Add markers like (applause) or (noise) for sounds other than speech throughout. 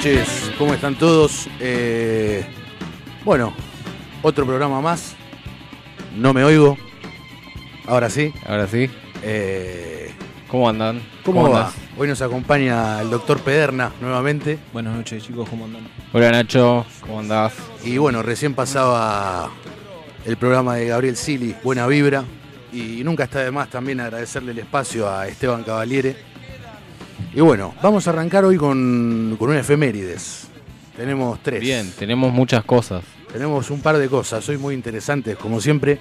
Noches, ¿cómo están todos? Eh, bueno, otro programa más. No me oigo. Ahora sí. Ahora sí. Eh, ¿Cómo andan? ¿Cómo, va? andás? Hoy nos acompaña el doctor Pederna nuevamente. Buenas noches chicos, ¿cómo andan? Hola Nacho, ¿cómo andás? Y bueno, recién pasaba el programa de Gabriel Sili, Buena Vibra. Y nunca está de más también agradecerle el espacio a Esteban Cavaliere. Y bueno, vamos a arrancar hoy con, con un efemérides. Tenemos tres. Bien, tenemos muchas cosas. Tenemos un par de cosas hoy muy interesantes, como siempre.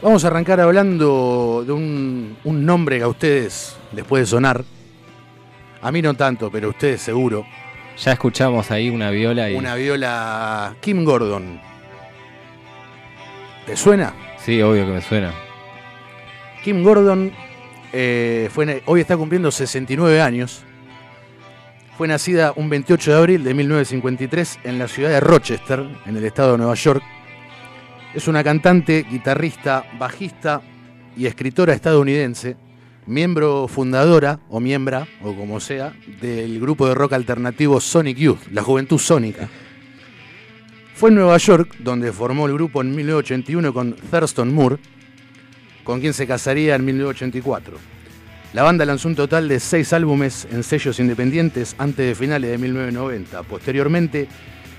Vamos a arrancar hablando de un, un nombre que a ustedes les puede sonar. A mí no tanto, pero a ustedes seguro. Ya escuchamos ahí una viola y... Una viola Kim Gordon. ¿Te suena? Sí, obvio que me suena. Kim Gordon eh, fue, hoy está cumpliendo 69 años. Fue nacida un 28 de abril de 1953 en la ciudad de Rochester, en el estado de Nueva York. Es una cantante, guitarrista, bajista y escritora estadounidense, miembro fundadora o miembra, o como sea, del grupo de rock alternativo Sonic Youth, la juventud sónica. Fue en Nueva York donde formó el grupo en 1981 con Thurston Moore, con quien se casaría en 1984. La banda lanzó un total de seis álbumes en sellos independientes antes de finales de 1990. Posteriormente,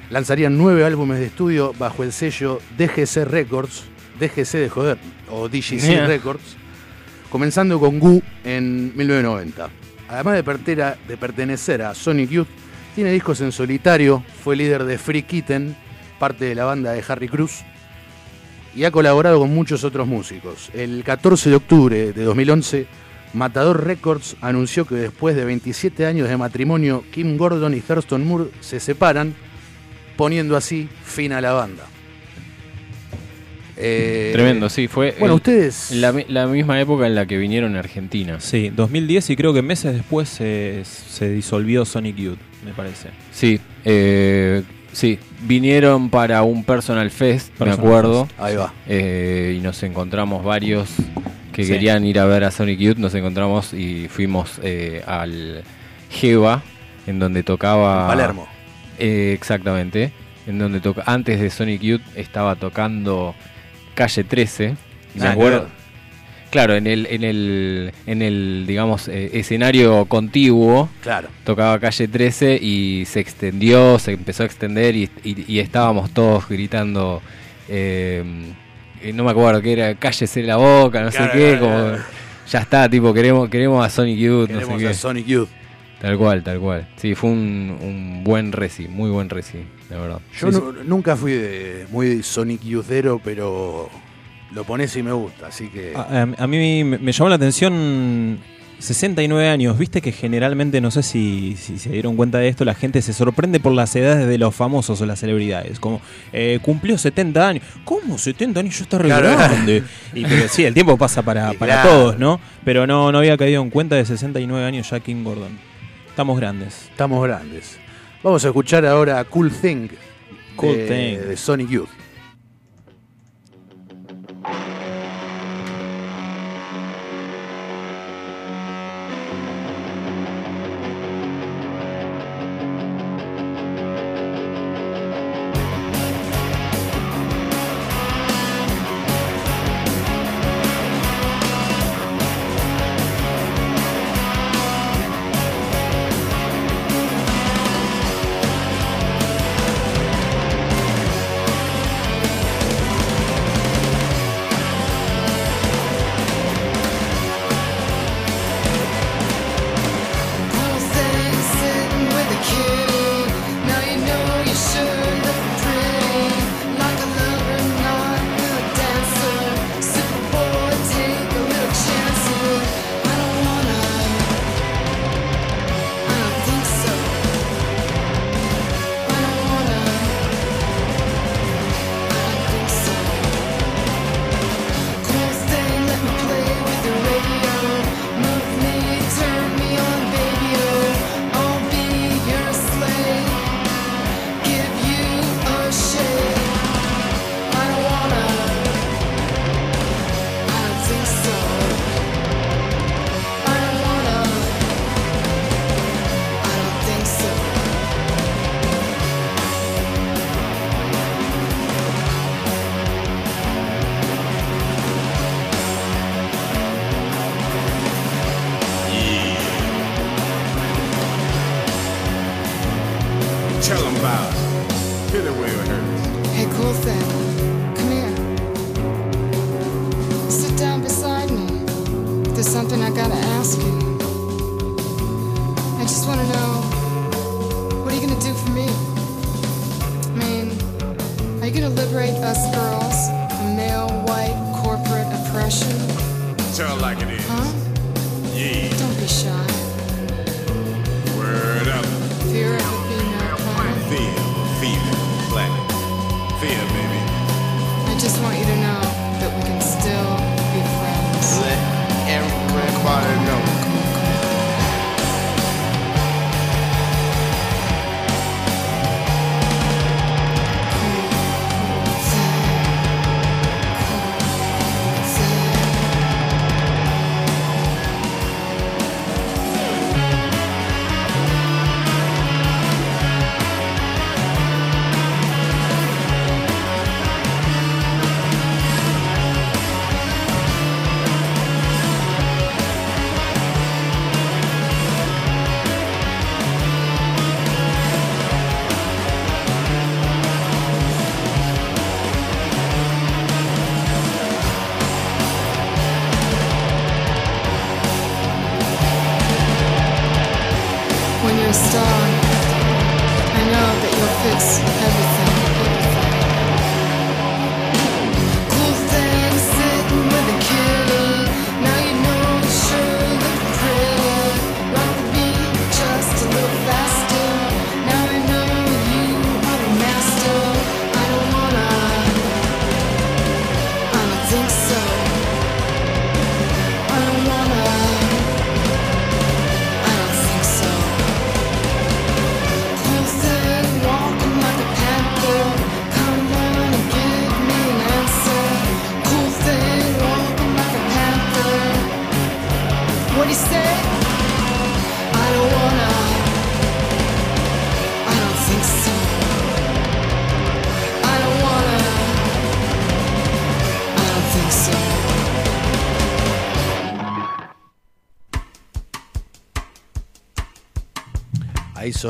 lanzarían nueve álbumes de estudio bajo el sello DGC Records, DGC de joder, o DGC Yeah. (laughs) Records, comenzando con Goo en 1990. Además de, pertera- de pertenecer a Sonic Youth, tiene discos en solitario, fue líder de Free Kitten, parte de la banda de Harry Cruz, y ha colaborado con muchos otros músicos. El 14 de octubre de 2011, Matador Records anunció que después de 27 años de matrimonio, Kim Gordon y Thurston Moore se separan, poniendo así fin a la banda. Eh, Tremendo, sí. Fue Bueno, el- ustedes... la, la misma época en la que vinieron a Argentina. Sí, 2010 y creo que meses después se, se disolvió Sonic Youth, me parece. Sí, eh, sí. Vinieron para un Personal Fest, Personal me acuerdo. Ahí va. eh, y nos encontramos varios que Sí. querían ir a ver a Sonic Youth. Nos encontramos y fuimos eh, al Jeva, en donde tocaba... Palermo. Eh, exactamente. En donde toca antes de Sonic Youth estaba tocando Calle 13. Me que acuerdo. Claro, en el, en el, en el digamos, eh, escenario contiguo Claro. tocaba Calle 13 y se extendió, se empezó a extender y, y- y estábamos todos gritando, eh, no me acuerdo qué era, cállese la boca, no Claro, sé qué, claro, como claro. ya está, tipo queremos queremos a Sonic Youth, no Queremos sé a qué. Sonic Youth. Tal cual, tal cual. Sí, fue un, un buen reci, muy buen reci, la verdad. Yo Sí, nunca fui de- muy Sonic Youthero, pero lo pones y me gusta, así que... A, mí me, me llamó la atención 69 años. Viste que generalmente, no sé si, si se dieron cuenta de esto, la gente se sorprende por las edades de los famosos o las celebridades. Como, eh, cumplió 70 años. ¿Cómo 70 años? Yo está re Claro. grande. Y, pero sí, el tiempo pasa para, (laughs) para claro. todos, ¿no? Pero no, no había caído en cuenta de 69 años ya King Gordon. Estamos grandes. Estamos grandes. Vamos a escuchar ahora Cool Thing, Cool de, Thing. de Sonic Youth.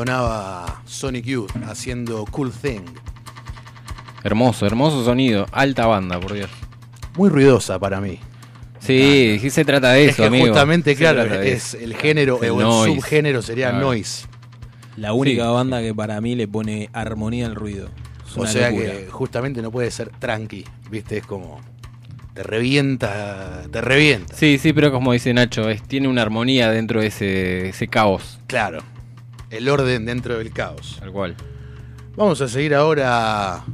Sonaba Sonic Youth haciendo Cool Thing. Hermoso, hermoso sonido. Alta banda, por Dios. Muy ruidosa para mí. Sí, sí se trata de es eso, que amigo. justamente, Se claro, es el género El o el noise. subgénero sería Claro. noise. La única Sí. banda que para mí le pone armonía al ruido. Es O sea locura. que justamente no puede ser tranqui, ¿viste? Es como te revienta, te revienta. Sí, sí, pero como dice Nacho, es, tiene una armonía dentro de ese, ese caos. Claro. El orden dentro del caos. Tal cual. Vamos a seguir ahora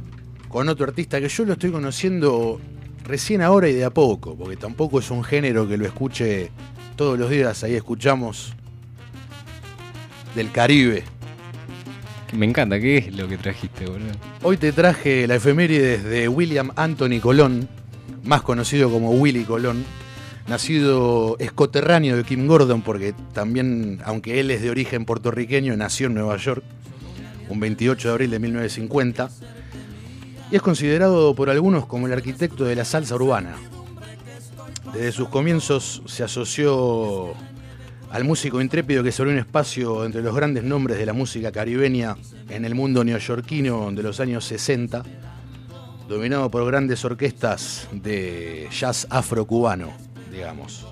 con otro artista que yo lo estoy conociendo recién ahora y de a poco, porque tampoco es un género que lo escuche todos los días. Ahí escuchamos del Caribe. Me encanta, ¿qué es lo que trajiste, boludo? Hoy te traje la efeméride de William Anthony Colón, más conocido como Willy Colón, nacido escoterráneo de Kim Gordon, porque también, aunque él es de origen puertorriqueño, nació en Nueva York, un 28 de abril de 1950, y es considerado por algunos como el arquitecto de la salsa urbana. Desde sus comienzos se asoció al músico intrépido que se abrió un espacio entre los grandes nombres de la música caribeña en el mundo neoyorquino de los años 60, dominado por grandes orquestas de jazz afrocubano, digamos.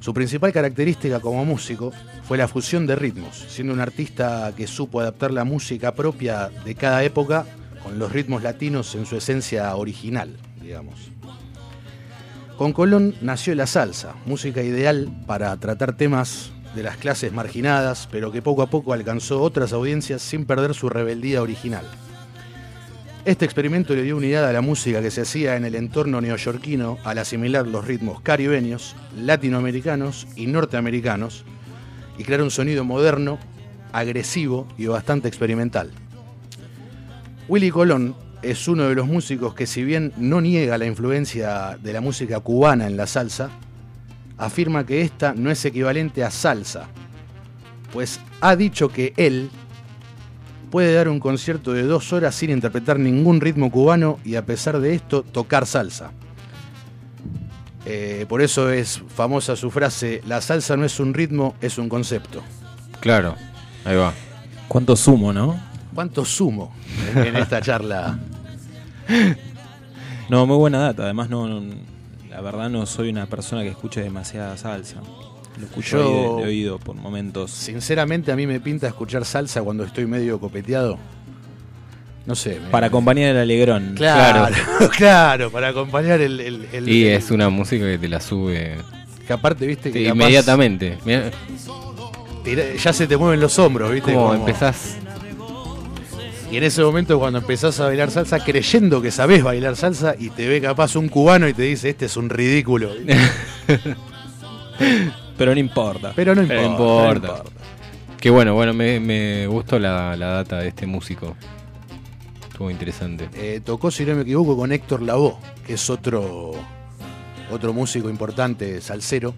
Su principal característica como músico fue la fusión de ritmos, siendo un artista que supo adaptar la música propia de cada época con los ritmos latinos en su esencia original, digamos. Con Colón nació la salsa, música ideal para tratar temas de las clases marginadas, pero que poco a poco alcanzó otras audiencias sin perder su rebeldía original. Este experimento le dio unidad a la música que se hacía en el entorno neoyorquino al asimilar los ritmos caribeños, latinoamericanos y norteamericanos y crear un sonido moderno, agresivo y bastante experimental. Willy Colón es uno de los músicos que si bien no niega la influencia de la música cubana en la salsa, afirma que esta no es equivalente a salsa, pues ha dicho que él puede dar un concierto de dos horas sin interpretar ningún ritmo cubano y a pesar de esto tocar salsa. Eh, por eso es famosa su frase, la salsa no es un ritmo, es un concepto. Claro, ahí va. Cuánto sumo, ¿no? cuánto sumo en, en esta charla. No, muy buena data. Además, no, no- la verdad no soy una persona que escuche demasiada salsa. Lo escucho Yo- ahí de, de oído por momentos. Sinceramente, a mí me pinta escuchar salsa cuando estoy medio copeteado. No sé. me- Para acompañar el alegrón. Claro, claro, (laughs) para acompañar el. el- el- Y el- es una música que te la sube Que aparte, viste, que sí, capaz inmediatamente. Mirá ya se te mueven los hombros, viste. Como Como- empezás. Y en ese momento, cuando empezás a bailar salsa, creyendo que sabés bailar salsa, y te ve capaz un cubano y te dice: Este es un ridículo. (laughs) Pero no importa. Pero no importa. Pero no importa. importa. Que bueno, bueno, me, me gustó la, la data de este músico. Estuvo interesante. Eh, tocó, si no me equivoco, con Héctor Lavoe, que es otro, otro músico importante, salsero.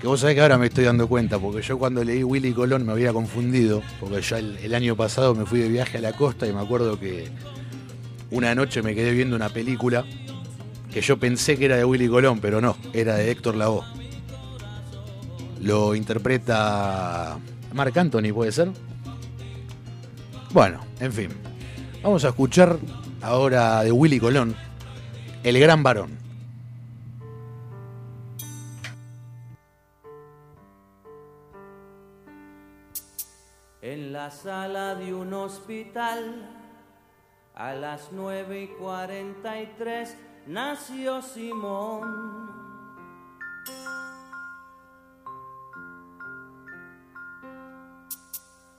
Que vos sabés que ahora me estoy dando cuenta, porque yo cuando leí Willy Colón me había confundido, porque ya el, el año pasado me fui de viaje a la costa y me acuerdo que una noche me quedé viendo una película que yo pensé que era de Willy Colón, pero no, era de Héctor Lavoe. Lo interpreta Marc Anthony, ¿puede ser? Bueno, en fin. Vamos a escuchar ahora de Willy Colón, El Gran Varón. En la sala de un hospital, a las nueve y cuarenta y tres, nació Simón.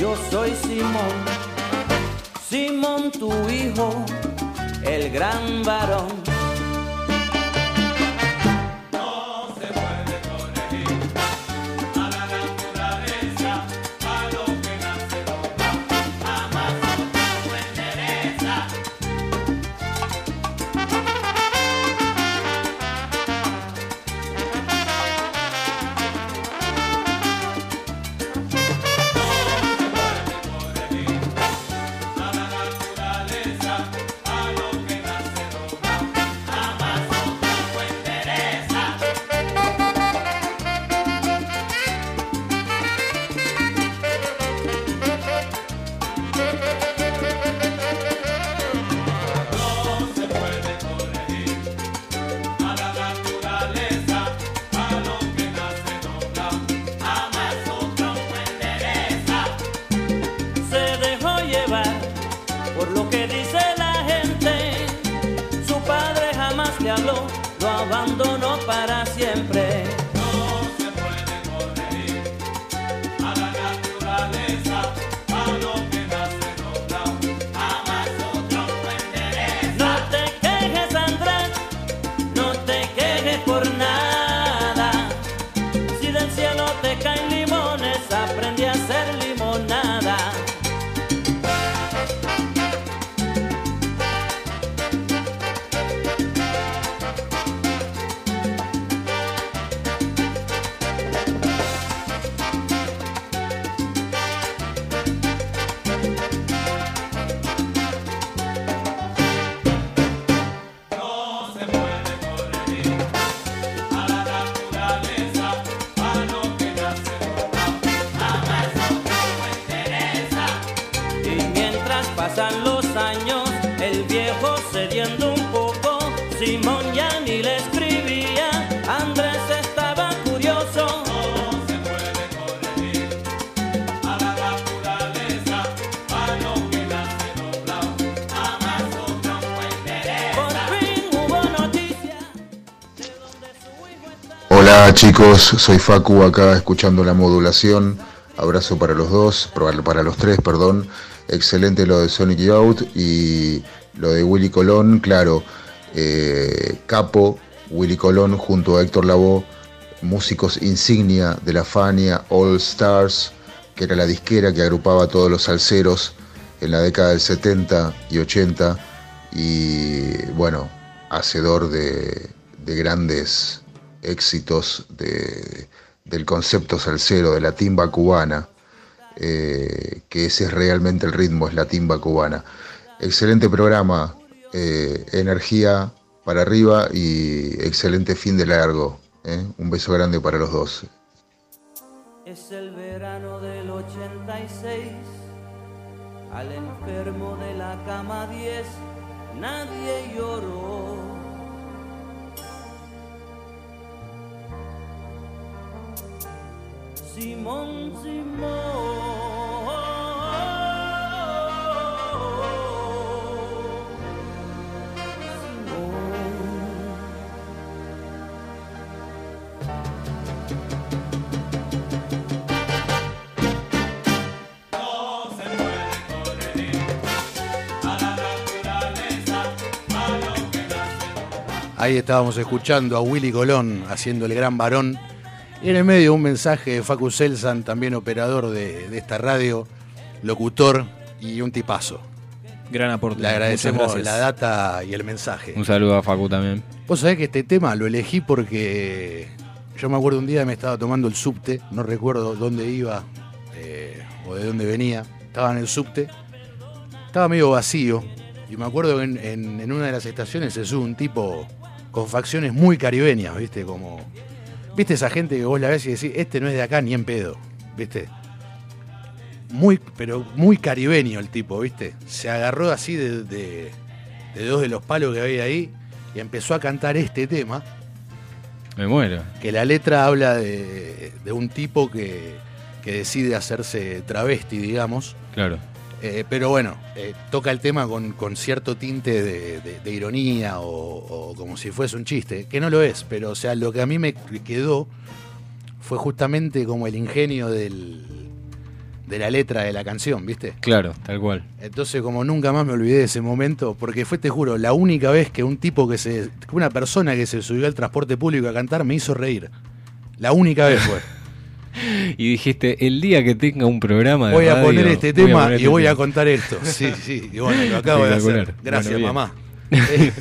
yo soy Simón, Simón tu hijo, el gran varón. Soy Facu acá escuchando la modulación. Abrazo para los dos, para los tres, perdón. Excelente lo de Sonic Youth y lo de Willy Colón, claro. eh, Capo, Willy Colón junto a Héctor Lavoe, músicos insignia de la Fania All Stars, que era la disquera que agrupaba a todos los salseros en la década del 70 y 80 y bueno, hacedor de grandes éxitos de- del concepto salsero, de la timba cubana, eh, que ese es realmente el ritmo, es la timba cubana. Excelente programa, eh, energía para arriba y excelente fin de largo. ¿eh? Un beso grande para los dos. Simón, Simón. Ahí estábamos escuchando a Willy Colón haciendo el gran varón. Y en el medio un mensaje de Facu Selsan, también operador de, de esta radio, locutor y un tipazo. Gran aporte. Le agradecemos la data y el mensaje. Un saludo a Facu también. Vos sabés que este tema lo elegí porque yo me acuerdo un día me estaba tomando el subte, no recuerdo dónde iba eh, o de dónde venía. Estaba en el subte, estaba medio vacío y me acuerdo que en, en- en una de las estaciones se sube un tipo con facciones muy caribeñas, ¿viste? Como, ¿viste esa gente que vos la ves y decís, este no es de acá ni en pedo, ¿viste? Muy, pero muy caribeño el tipo, ¿viste? Se agarró así de, de- de dos de los palos que había ahí y empezó a cantar este tema, Me muero. que la letra habla de, de un tipo que, que decide hacerse travesti, digamos. Claro. Eh, pero bueno, eh, toca el tema con, con cierto tinte de, de- de ironía o, o como si fuese un chiste, que no lo es, pero o sea, lo que a mí me quedó fue justamente como el ingenio del, de la letra de la canción, ¿viste? Claro, tal cual. Entonces, como nunca más me olvidé de ese momento, porque fue, te juro, la única vez que un tipo que se. una persona que se subió al transporte público a cantar me hizo reír. La única vez fue. (laughs) (laughs) Y dijiste, el día que tenga un programa de Voy a radio, poner este voy a tema poner y este voy a tema. contar esto. (laughs) Sí, sí. Y bueno, lo acabo de hacer. Gracias, Bueno, mamá. (laughs) Eh,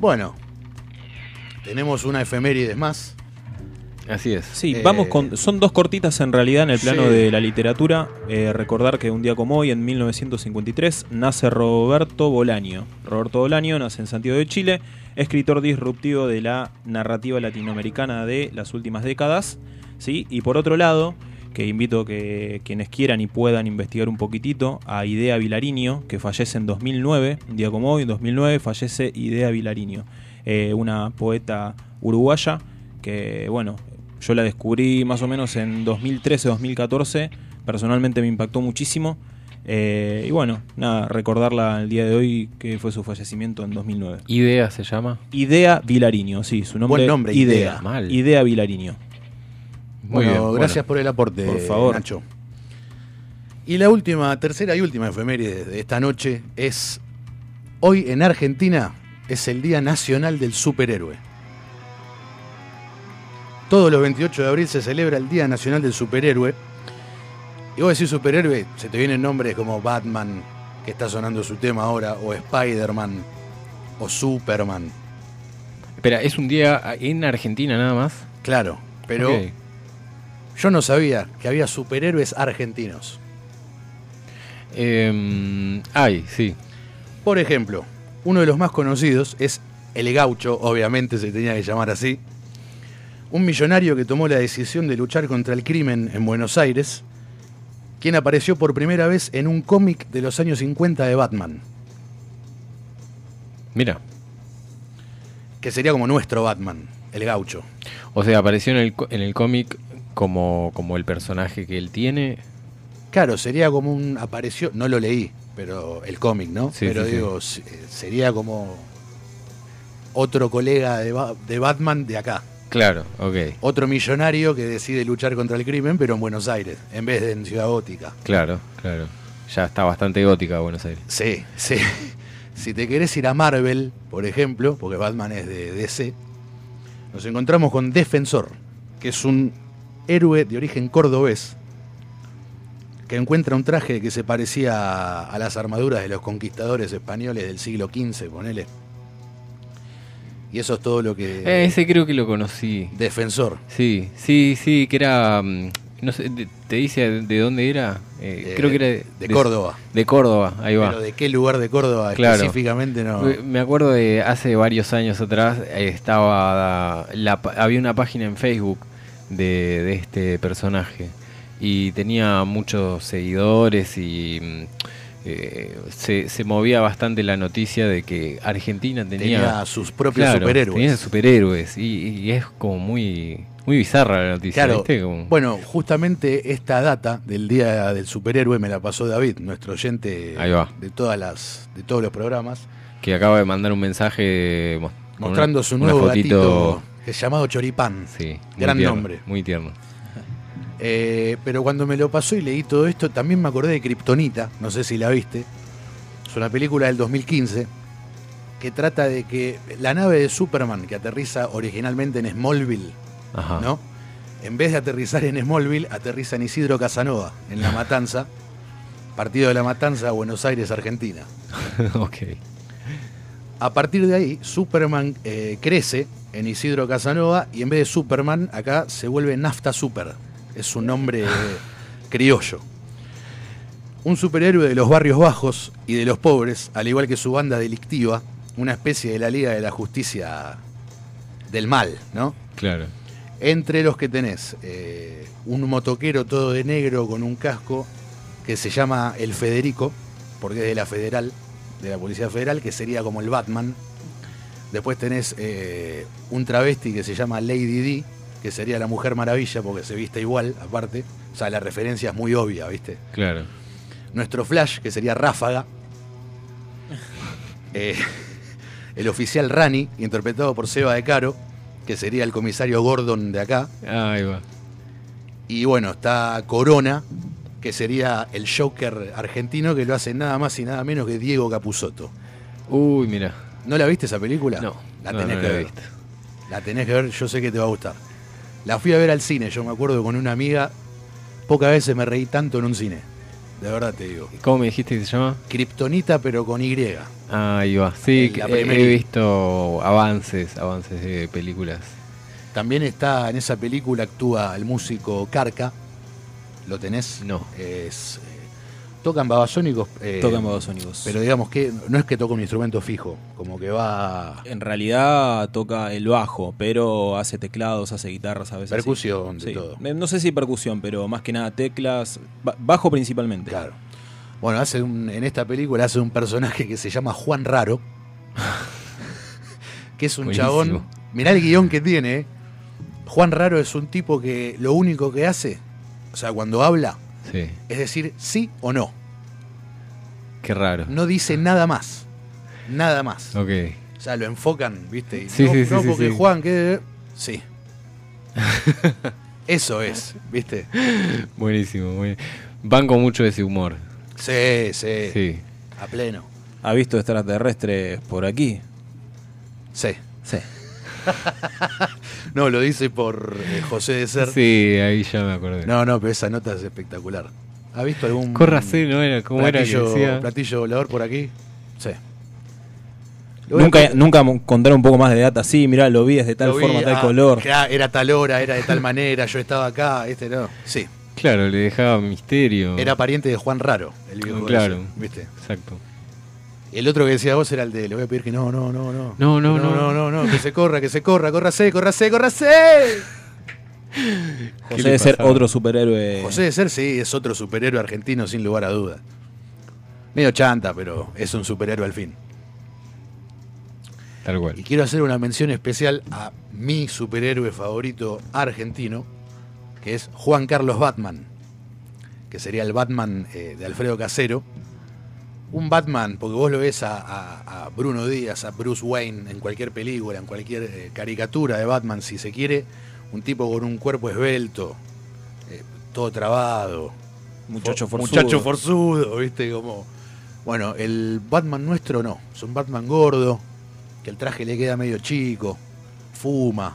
bueno, tenemos una efemérides más. Así es. Sí, Eh, vamos con. Son dos cortitas en realidad en el plano sí. de la literatura. Eh, recordar que un día como hoy, en 1953, nace Roberto Bolaño. Roberto Bolaño nace en Santiago de Chile, escritor disruptivo de la narrativa latinoamericana de las últimas décadas. ¿Sí? Y por otro lado, que invito a que quienes quieran y puedan investigar un poquitito a Idea Vilariño, que fallece en 2009, un día como hoy, en 2009, fallece Idea Vilariño, eh, una poeta uruguaya que, bueno, yo la descubrí más o menos en 2013-2014, personalmente me impactó muchísimo. eh, y bueno, nada, recordarla el día de hoy que fue su fallecimiento en 2009. Idea se llama. Idea Vilariño, sí, su nombre Buen nombre, Idea. Idea. Mal. Idea Vilariño. Muy bueno, bien, gracias bueno. por el aporte, Por favor. Nacho. Y la última, tercera y última efeméride de esta noche es. Hoy en Argentina es el Día Nacional del Superhéroe. Todos los 28 de abril se celebra el Día Nacional del Superhéroe. Y vos decís superhéroe, se te vienen nombres como Batman, que está sonando su tema ahora, o Spider-Man, o Superman. Espera, ¿es un día en Argentina nada más? Claro, pero. Yo no sabía que había superhéroes argentinos. Em, ay, sí. Por ejemplo, uno de los más conocidos es El Gaucho, obviamente se tenía que llamar así. Un millonario que tomó la decisión de luchar contra el crimen en Buenos Aires quien apareció por primera vez en un cómic de los años 50 de Batman, Mira. que sería como nuestro Batman, el gaucho. O sea, apareció en el, co- en el cómic como, como el personaje que él tiene. Claro, sería como un apareció, no lo leí, pero el cómic, ¿no? Sí, pero sí, digo, se- sería como otro colega de, Ba- de Batman de acá. Claro, ok. Otro millonario que decide luchar contra el crimen, pero en Buenos Aires, en vez de en Ciudad Gótica. Claro, claro. Ya está bastante gótica Buenos Aires. Sí, sí. (laughs) Si te querés ir a Marvel, por ejemplo, porque Batman es de DC, nos encontramos con Defensor, que es un héroe de origen cordobés que encuentra un traje que se parecía a las armaduras de los conquistadores españoles del siglo XV, ponele. Y eso es todo lo que... Eh, ese creo que lo conocí. Defensor. Sí, sí, sí, que era. mm, No sé, ¿te dice de, de dónde era? Eh, Eh, creo que era de, de Córdoba. De Córdoba, ahí va. Pero de qué lugar de Córdoba Claro. específicamente no... Me acuerdo de hace varios años atrás eh, estaba la, había una página en Facebook de, de este personaje y tenía muchos seguidores y mm, eh, se, se movía bastante la noticia de que Argentina tenía, Tenía sus propios Claro, superhéroes. tenía superhéroes y, y es como muy muy bizarra la noticia, Claro, ¿viste? Como- bueno, justamente esta data del Día del Superhéroe me la pasó David, nuestro oyente Ahí va. de todas las de todos los programas, que acaba de mandar un mensaje mostrando una- su nuevo fotito, gatito es llamado Choripán. sí, Gran tierno, nombre. muy tierno. (laughs) Eh, pero cuando me lo pasó y leí todo esto, también me acordé de Kryptonita, no sé si la viste. Es una película del 2015 que trata de que la nave de Superman que aterriza originalmente en Smallville, Ajá. ¿no? En vez de aterrizar en Smallville, aterriza en Isidro Casanova, en La (laughs) Matanza, partido de La Matanza, Buenos Aires, Argentina. (laughs) ok. A partir de ahí, Superman eh, crece en Isidro Casanova y en vez de Superman, acá se vuelve Nafta Super. Es un nombre eh, (laughs) criollo. Un superhéroe de los barrios bajos y de los pobres, al igual que su banda delictiva, una especie de la Liga de la Justicia del Mal, ¿no? Claro. Entre los que tenés eh, un motoquero todo de negro con un casco que se llama el Federico, porque es de la Federal, de la Policía Federal, que sería como el Batman. Después tenés eh, un travesti que se llama Lady D, que sería la Mujer Maravilla, porque se viste igual, aparte. O sea, la referencia es muy obvia, ¿viste? Claro. Nuestro Flash, que sería Ráfaga. (laughs) Eh, el oficial Rani, interpretado por Seba de Caro, que sería el comisario Gordon de acá. Ahí va. Y bueno, está Corona, que sería el Joker argentino, que lo hace nada más y nada menos que Diego Capusotto. Uy, mira. ¿No la viste esa película? No, La tenés no que la ver. visto. La tenés que ver, yo sé que te va a gustar. La fui a ver al cine, yo me acuerdo con una amiga. Pocas veces me reí tanto en un cine. De verdad te digo. ¿Cómo me dijiste que se llama? Kryptonita, pero con Y. Ahí va. Sí, la primera. he visto avances, avances de películas. También está en esa película, actúa el músico Carca. ¿Lo tenés? No. Es, eh, tocan babasónicos. eh, Tocan babasónicos. Pero digamos que no es que toca un instrumento fijo, como que va. En realidad toca el bajo, pero hace teclados, hace guitarras a veces. sí. Percusión, de Sí. todo. Eh, No sé si percusión, pero más que nada teclas, ba- bajo principalmente. Claro. Bueno, hace un- en esta película hace un personaje que se llama Juan Raro. (laughs) que es un Buenísimo. chabón. Mirá el guion que tiene. eh. Juan Raro es un tipo que lo único que hace, o sea, cuando habla, Sí. es decir sí o no. Qué raro. No dice nada más. Nada más. Ok. O sea, lo enfocan, ¿viste? Y Sí, no, sí, sí, no, sí, porque sí. Juan, que. Sí. (laughs) Eso es, ¿viste? Buenísimo. Muy... Banco mucho ese humor. Sí, sí, Sí. A pleno. ¿Ha visto extraterrestres por aquí? Sí. Sí. (laughs) No, lo dice por eh, José de Ser. Sí, ahí ya me acordé. No, no, pero esa nota es espectacular. ¿Ha visto algún Córrase, ¿no era? ¿Cómo era que platillo, decía? platillo volador por aquí? Sí. Nunca, nunca contaron un poco más de data. Sí, mirá, lo vi, es de tal lo vi, forma, tal ah, color. ya, era tal hora, era de tal manera, yo estaba acá, este no. Sí. Claro, le dejaba misterio. Era pariente de Juan Raro, el viejo Claro. ese, ¿viste? Exacto. El otro que decía vos era el de le voy a pedir que no, no, no, no. No, no, no, no. no, no, no, que se corra, que se corra, córrase, córrase, córrase. José debe ser otro superhéroe. José de Ser, sí, es otro superhéroe argentino sin lugar a duda. Medio chanta, pero es un superhéroe al fin. Tal cual. Y quiero hacer una mención especial a mi superhéroe favorito argentino, que es Juan Carlos Batman, que sería el Batman eh, de Alfredo Casero. Un Batman, porque vos lo ves a, a- a Bruno Díaz, a Bruce Wayne en cualquier película, en cualquier eh, caricatura de Batman, si se quiere, un tipo con un cuerpo esbelto, eh, todo trabado, Muchacho Fo- forzudo. Muchacho forzudo, ¿viste? Como. Bueno, el Batman nuestro no. Es un Batman gordo, que el traje le queda medio chico, fuma,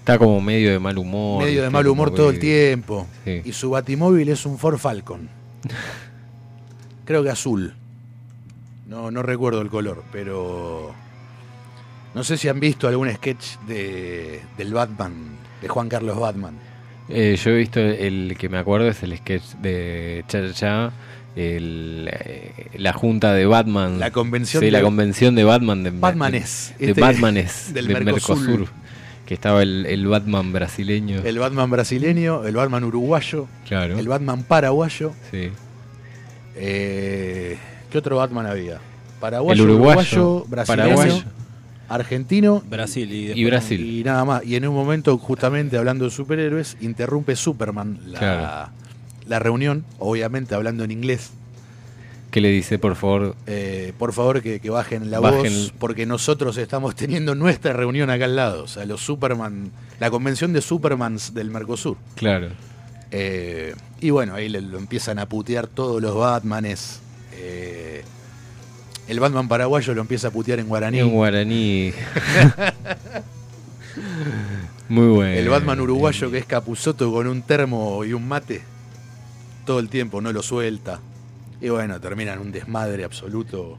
Está como medio de mal humor. medio de mal humor todo el tiempo. Sí. Y su batimóvil es un Ford Falcon. (laughs) Creo que azul. No, no recuerdo el color, pero. No sé si han visto algún sketch de, del Batman, de Juan Carlos Batman. Eh, yo he visto el que me acuerdo es el sketch de Cha el, eh, la junta de Batman. La convención Sí, de- la convención de Batman. De, Batmanes, De, de este, Batmanes, (laughs) del del, Mercosur. Mercosur. Que estaba el, el Batman brasileño. El Batman brasileño, el Batman uruguayo, claro. el Batman paraguayo. sí. Eh, ¿Qué otro Batman había? Paraguayo, El uruguayo, brasileño, paraguayo. argentino Brasil y, Brasil. y nada más. Y en un momento, justamente hablando de superhéroes, interrumpe Superman la, Claro. la reunión, obviamente hablando en inglés. Que le dice, por favor, Eh, por favor que, que bajen la Bajen. voz, porque nosotros estamos teniendo nuestra reunión acá al lado. O sea, los Superman, la convención de Supermans del Mercosur. claro. Eh, y bueno, ahí le- lo empiezan a putear todos los Batmanes. Eh, el Batman paraguayo lo empieza a putear en guaraní. En guaraní. (laughs) Muy bueno. el Batman uruguayo que es Capuzoto con un termo y un mate. Todo el tiempo, no lo suelta. Y bueno, termina en un desmadre absoluto.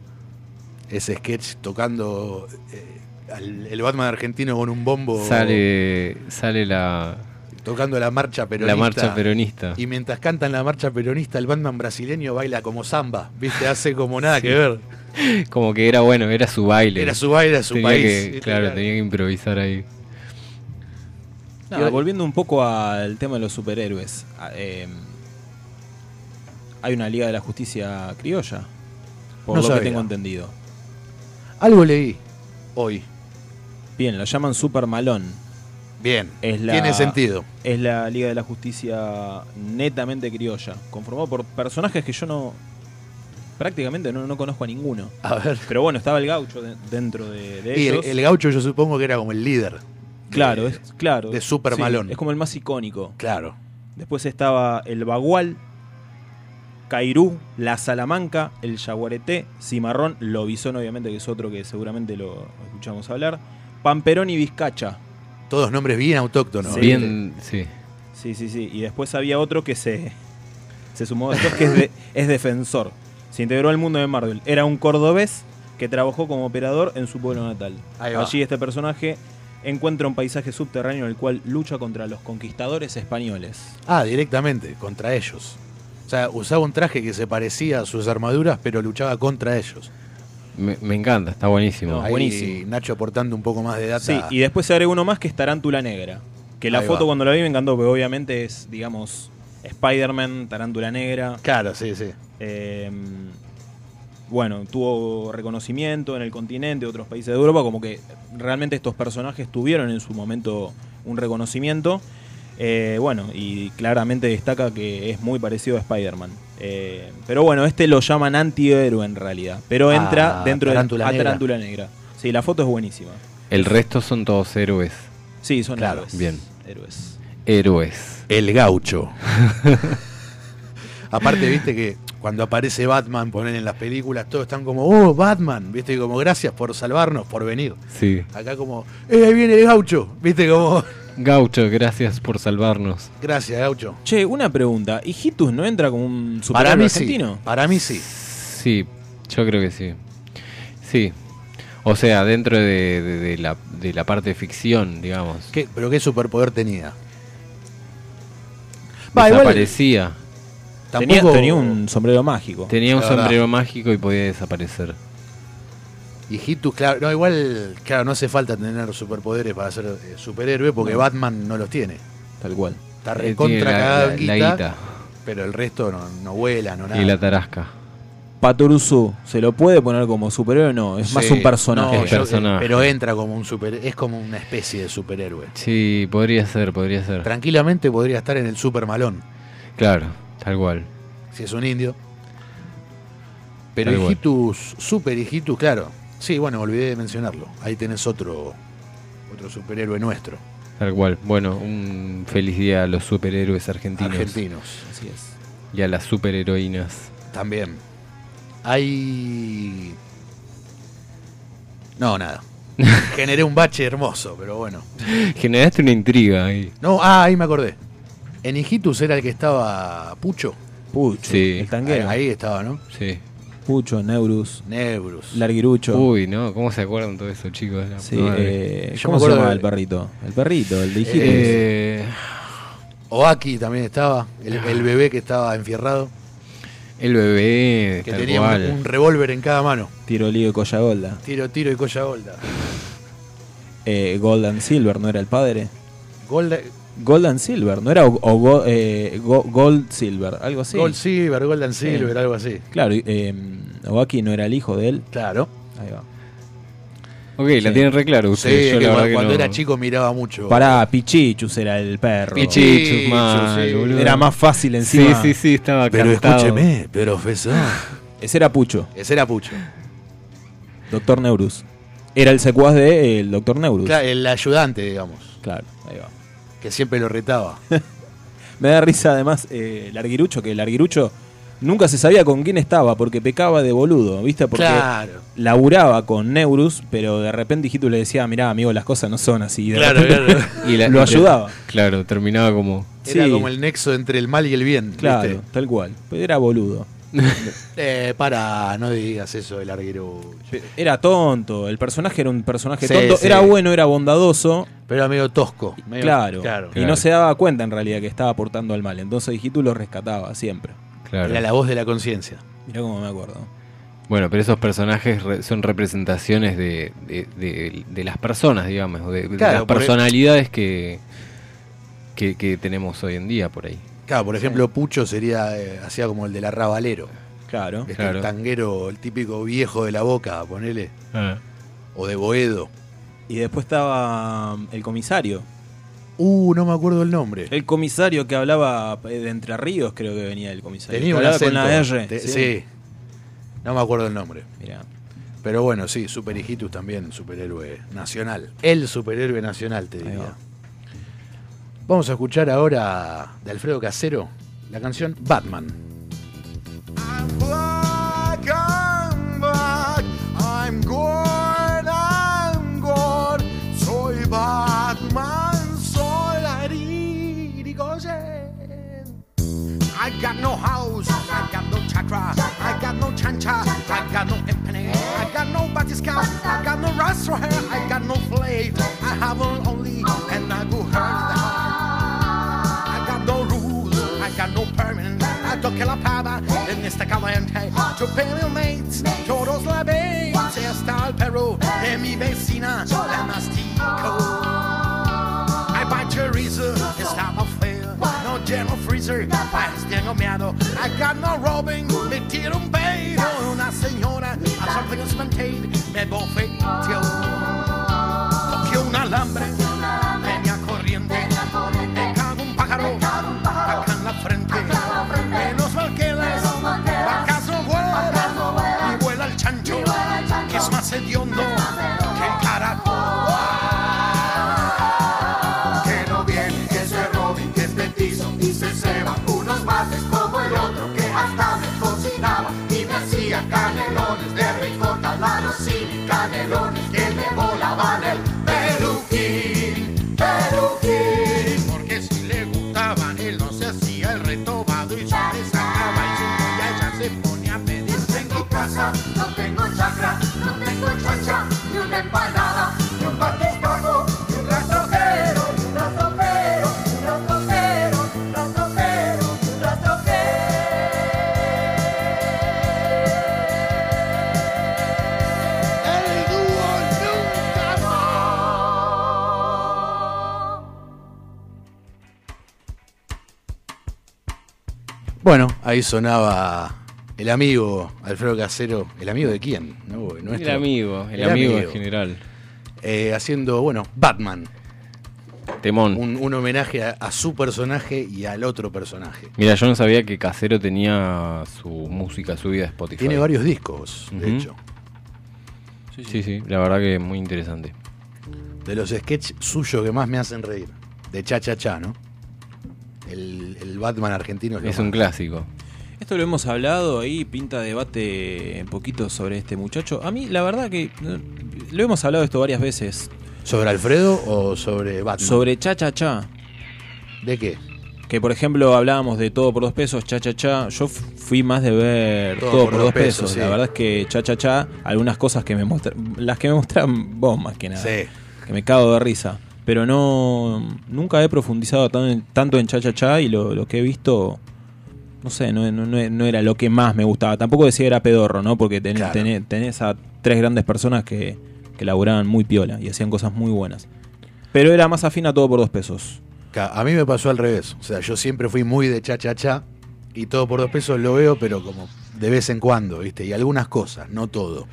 Ese sketch tocando eh, al- el Batman argentino con un bombo. Sale, sale la, Tocando la marcha peronista. la marcha peronista. Y mientras cantan la marcha peronista, el Batman brasileño baila como samba, ¿viste? Hace como nada que ver. (laughs) Como que era bueno, era su baile. Era su baile, era su Tenía país. que- claro, tenía que improvisar ahí. Nada, volviendo un poco al tema de los superhéroes. eh, hay una Liga de la Justicia criolla. Por No lo sabía. que tengo entendido. Algo leí hoy. Bien, lo llaman Super Malón. Bien. Es la- Tiene sentido. Es la Liga de la Justicia netamente criolla. Conformado por personajes que yo no. Prácticamente no, no conozco a ninguno. A ver. Pero bueno, estaba el gaucho de- dentro de, de Y el, gaucho yo supongo que era como el líder. claro, de- es claro. de Super Sí, Malón. Es como el más icónico. Claro. Después estaba el Bagual, Cairú, la Salamanca, el Yaguareté, Cimarrón, Lobizón, obviamente, que es otro que seguramente lo escuchamos hablar. Pamperón y Vizcacha. Todos nombres bien autóctonos. Sí. Bien, sí. Sí, sí, sí. Y después había otro que se, se sumó a estos, que es, de- (laughs) es defensor. Se integró al mundo de Marvel. Era un cordobés que trabajó como operador en su pueblo natal. Ahí va. Allí este personaje encuentra un paisaje subterráneo en el cual lucha contra los conquistadores españoles. Ah, directamente, contra ellos. O sea, usaba un traje que se parecía a sus armaduras, pero luchaba contra ellos. Me, me encanta, está buenísimo. No, Ahí buenísimo. Nacho aportando un poco más de data. Sí, y después se agrega uno más que es Tarántula Negra. Que la Ahí foto va. cuando la vi me encantó, porque obviamente es, digamos, Spider-Man, Tarántula Negra. Claro, sí, sí. Eh, bueno, tuvo reconocimiento en el continente, otros países de Europa, como que realmente estos personajes tuvieron en su momento un reconocimiento. Eh, bueno, y claramente destaca que es muy parecido a Spider-Man. Eh, pero bueno, este lo llaman antihéroe en realidad. Pero Ah, entra dentro Tarántula de a Negra. Tarántula Negra. Sí, la foto es buenísima. El resto son todos héroes. Sí, son Claro, héroes. bien. Héroes. Héroes. El gaucho. (laughs) Aparte, viste que cuando aparece Batman, ponen en las películas, todos están como, oh, Batman, viste, como gracias por salvarnos, por venir. Sí. Acá como, eh, ahí viene el gaucho, viste, como, Gaucho, gracias por salvarnos. gracias, gaucho. Che, una pregunta. ¿Y Hitus no entra como un Para superhéroe mí argentino? sí, para mí sí. Sí, yo creo que sí. Sí. O sea, dentro de, de- de la, de la parte de ficción, digamos. ¿Qué- ¿Pero qué superpoder tenía? Va, Desaparecía. Tenía, tenía un sombrero mágico. Tenía un sombrero mágico y podía desaparecer. Y Hitus, claro, no, igual, claro, no hace falta tener superpoderes para ser eh, superhéroe porque No. Batman no los tiene. Tal cual. Está recontra la- cagado la- guita, pero el resto no, no vuela, no nada. Y la tarasca. Patoruzú, ¿se lo puede poner como superhéroe o no? Es más un personaje. no, Es yo- personaje. pero entra como un super, es como una especie de superhéroe. Sí, podría ser, podría ser. Tranquilamente podría estar en el super malón, Claro, tal cual. si es un indio. Pero Tal cual. Hijitus, super Hijitus, claro. Sí, bueno, olvidé de mencionarlo. Ahí tenés otro, otro superhéroe nuestro, Tal cual. Bueno, un feliz día a los superhéroes argentinos. argentinos. Así es. Y a las superheroínas. También. Hay. No, nada. (laughs) Generé un bache hermoso, pero bueno. Generaste una intriga ahí. No, ah, ahí me acordé. En Hijitus era el que estaba Pucho. Pucho, Sí. el Ahí, tanguero. ahí estaba, ¿no? Sí. Pucho, Neurus, Nebrus. Larguirucho. Uy, ¿no? ¿Cómo se acuerdan todos esos chicos? la Sí, eh, ¿cómo se llama de- el perrito? El perrito, el de. Eh, Oaki también estaba. El, el bebé que estaba enfierrado. el bebé, Que tal tenía un, cual. un revólver en cada mano. Tiro lío y Colla Golda. Tiro, tiro y colla golda. Eh, Gold and Silver, ¿no era el padre? Golda, Gold and Silver, ¿no era o, o go- eh, go- Gold Silver? Algo así. Gold Silver, Golden Sí. Silver, algo así. Claro, y, eh, Oaki no era el hijo de él. Claro. Ahí va. Ok, la Sí. tienen re claro Sí, Yo que la cuando, no. era chico miraba mucho. Pará, Pichichus era el perro. Pichichus, mal, sí. boludo. Era más fácil Sí, encima. sí, sí, estaba Pero cantado. escúcheme, profesor. (sighs) Ese era Pucho, Ese era Pucho. Doctor Neurus. Era el secuaz de el Doctor Neurus. Claro, el ayudante, digamos. Claro, ahí va. Que siempre lo retaba. (laughs) Me da risa además eh, Larguirucho, que Larguirucho nunca se sabía con quién estaba porque pecaba de boludo, ¿viste? Porque Claro. laburaba con Neurus, pero de repente Hijito le decía, mirá, amigo, las cosas no son así. Y de Claro, repente claro. (laughs) Y la- (laughs) lo ayudaba. Claro, terminaba como. Era Sí. como el nexo entre el mal y el bien. Claro, ¿viste? tal cual. Pero era boludo. (laughs) Eh, para, no digas eso del arguero. Era tonto, el personaje era un personaje Sí, tonto. sí. Era bueno, era bondadoso. Pero era medio tosco. medio- claro. claro. Y no se daba cuenta en realidad que estaba aportando al mal. Entonces Hijito lo rescataba siempre. Claro. Era la voz de la conciencia. Mirá cómo me acuerdo. Bueno, pero esos personajes re- son representaciones de, de- de- de las personas, digamos, o de, Claro, las e- personalidades que, que, que tenemos hoy en día por ahí. Claro, por ejemplo, Pucho sería, eh, hacía como el del arrabalero. Claro. Este, Claro. El tanguero, el típico viejo de la boca, ponele. O de Boedo. Y después estaba um, el comisario. Uh, no me acuerdo el nombre. El comisario que hablaba eh, de Entre Ríos, creo que venía el comisario. Tenía un hablaba con la acento. R. Te- sí. No me acuerdo el nombre. Mirá. Pero bueno, sí, Super Hijitus también, superhéroe nacional. El superhéroe nacional, te Ahí diría. Va. Vamos a escuchar ahora de Alfredo Casero la canción Batman. Black, I'm black, I'm good, I'm good. Soy Batman, soy la. I got no house, I got no chakra, I got no chancha, I got no empany, I got no batiscap, I got no rastro hair, I got no flame. I have only Perro mi la mastico. I buy chorizo, estaba feo. No lleno freezer, tengo miedo. I got no robing, me tiro un pedo. Una señora, a something is maintained, me bofeteó. Toqué un alambre, cifra, ni un bizcocho, ni una empanada, ni un batistaco, ni ni un rastrojero, ni un rastrojero, ni un rastrojero, ni un ¡El dúo nunca no! Bueno, ahí sonaba el amigo Alfredo Casero. ¿El amigo de quién? No, nuestro. El amigo, el, El amigo, amigo. en general. Eh, haciendo, bueno, Batman. Temón. Un, un homenaje a, a su personaje y al otro personaje. Mira, yo no sabía que Casero tenía su música subida a Spotify. Tiene varios discos, de hecho. Sí, sí, la verdad que muy interesante. De los sketches suyos que más me hacen reír. De Cha Cha Cha, ¿no? El, el Batman argentino lo Es un clásico. Esto lo hemos hablado ahí, pinta debate un poquito sobre este muchacho. A mí, la verdad que lo hemos hablado esto varias veces. ¿Sobre Alfredo o sobre Batman? Sobre Cha Cha Cha. ¿De qué? Que por ejemplo hablábamos de todo por dos pesos, cha cha cha. Yo fui más de ver todo, por, dos pesos. sí. La verdad es que cha cha cha, algunas cosas que me muestran, las que me muestran vos más que nada. Sí. Que me cago de risa. Pero no, nunca he profundizado tan en- tanto en cha cha cha y lo, lo que he visto, no sé, no, no- no- no era lo que más me gustaba. Tampoco decía era pedorro, ¿no? Porque tenés, Claro. tenés, tenés a tres grandes personas que, que laburaban muy piola y hacían cosas muy buenas. Pero era más afín a todo por dos pesos. A mí me pasó al revés. O sea, yo siempre fui muy de cha cha cha y todo por dos pesos lo veo, pero como de vez en cuando, ¿viste? Y algunas cosas, no todo.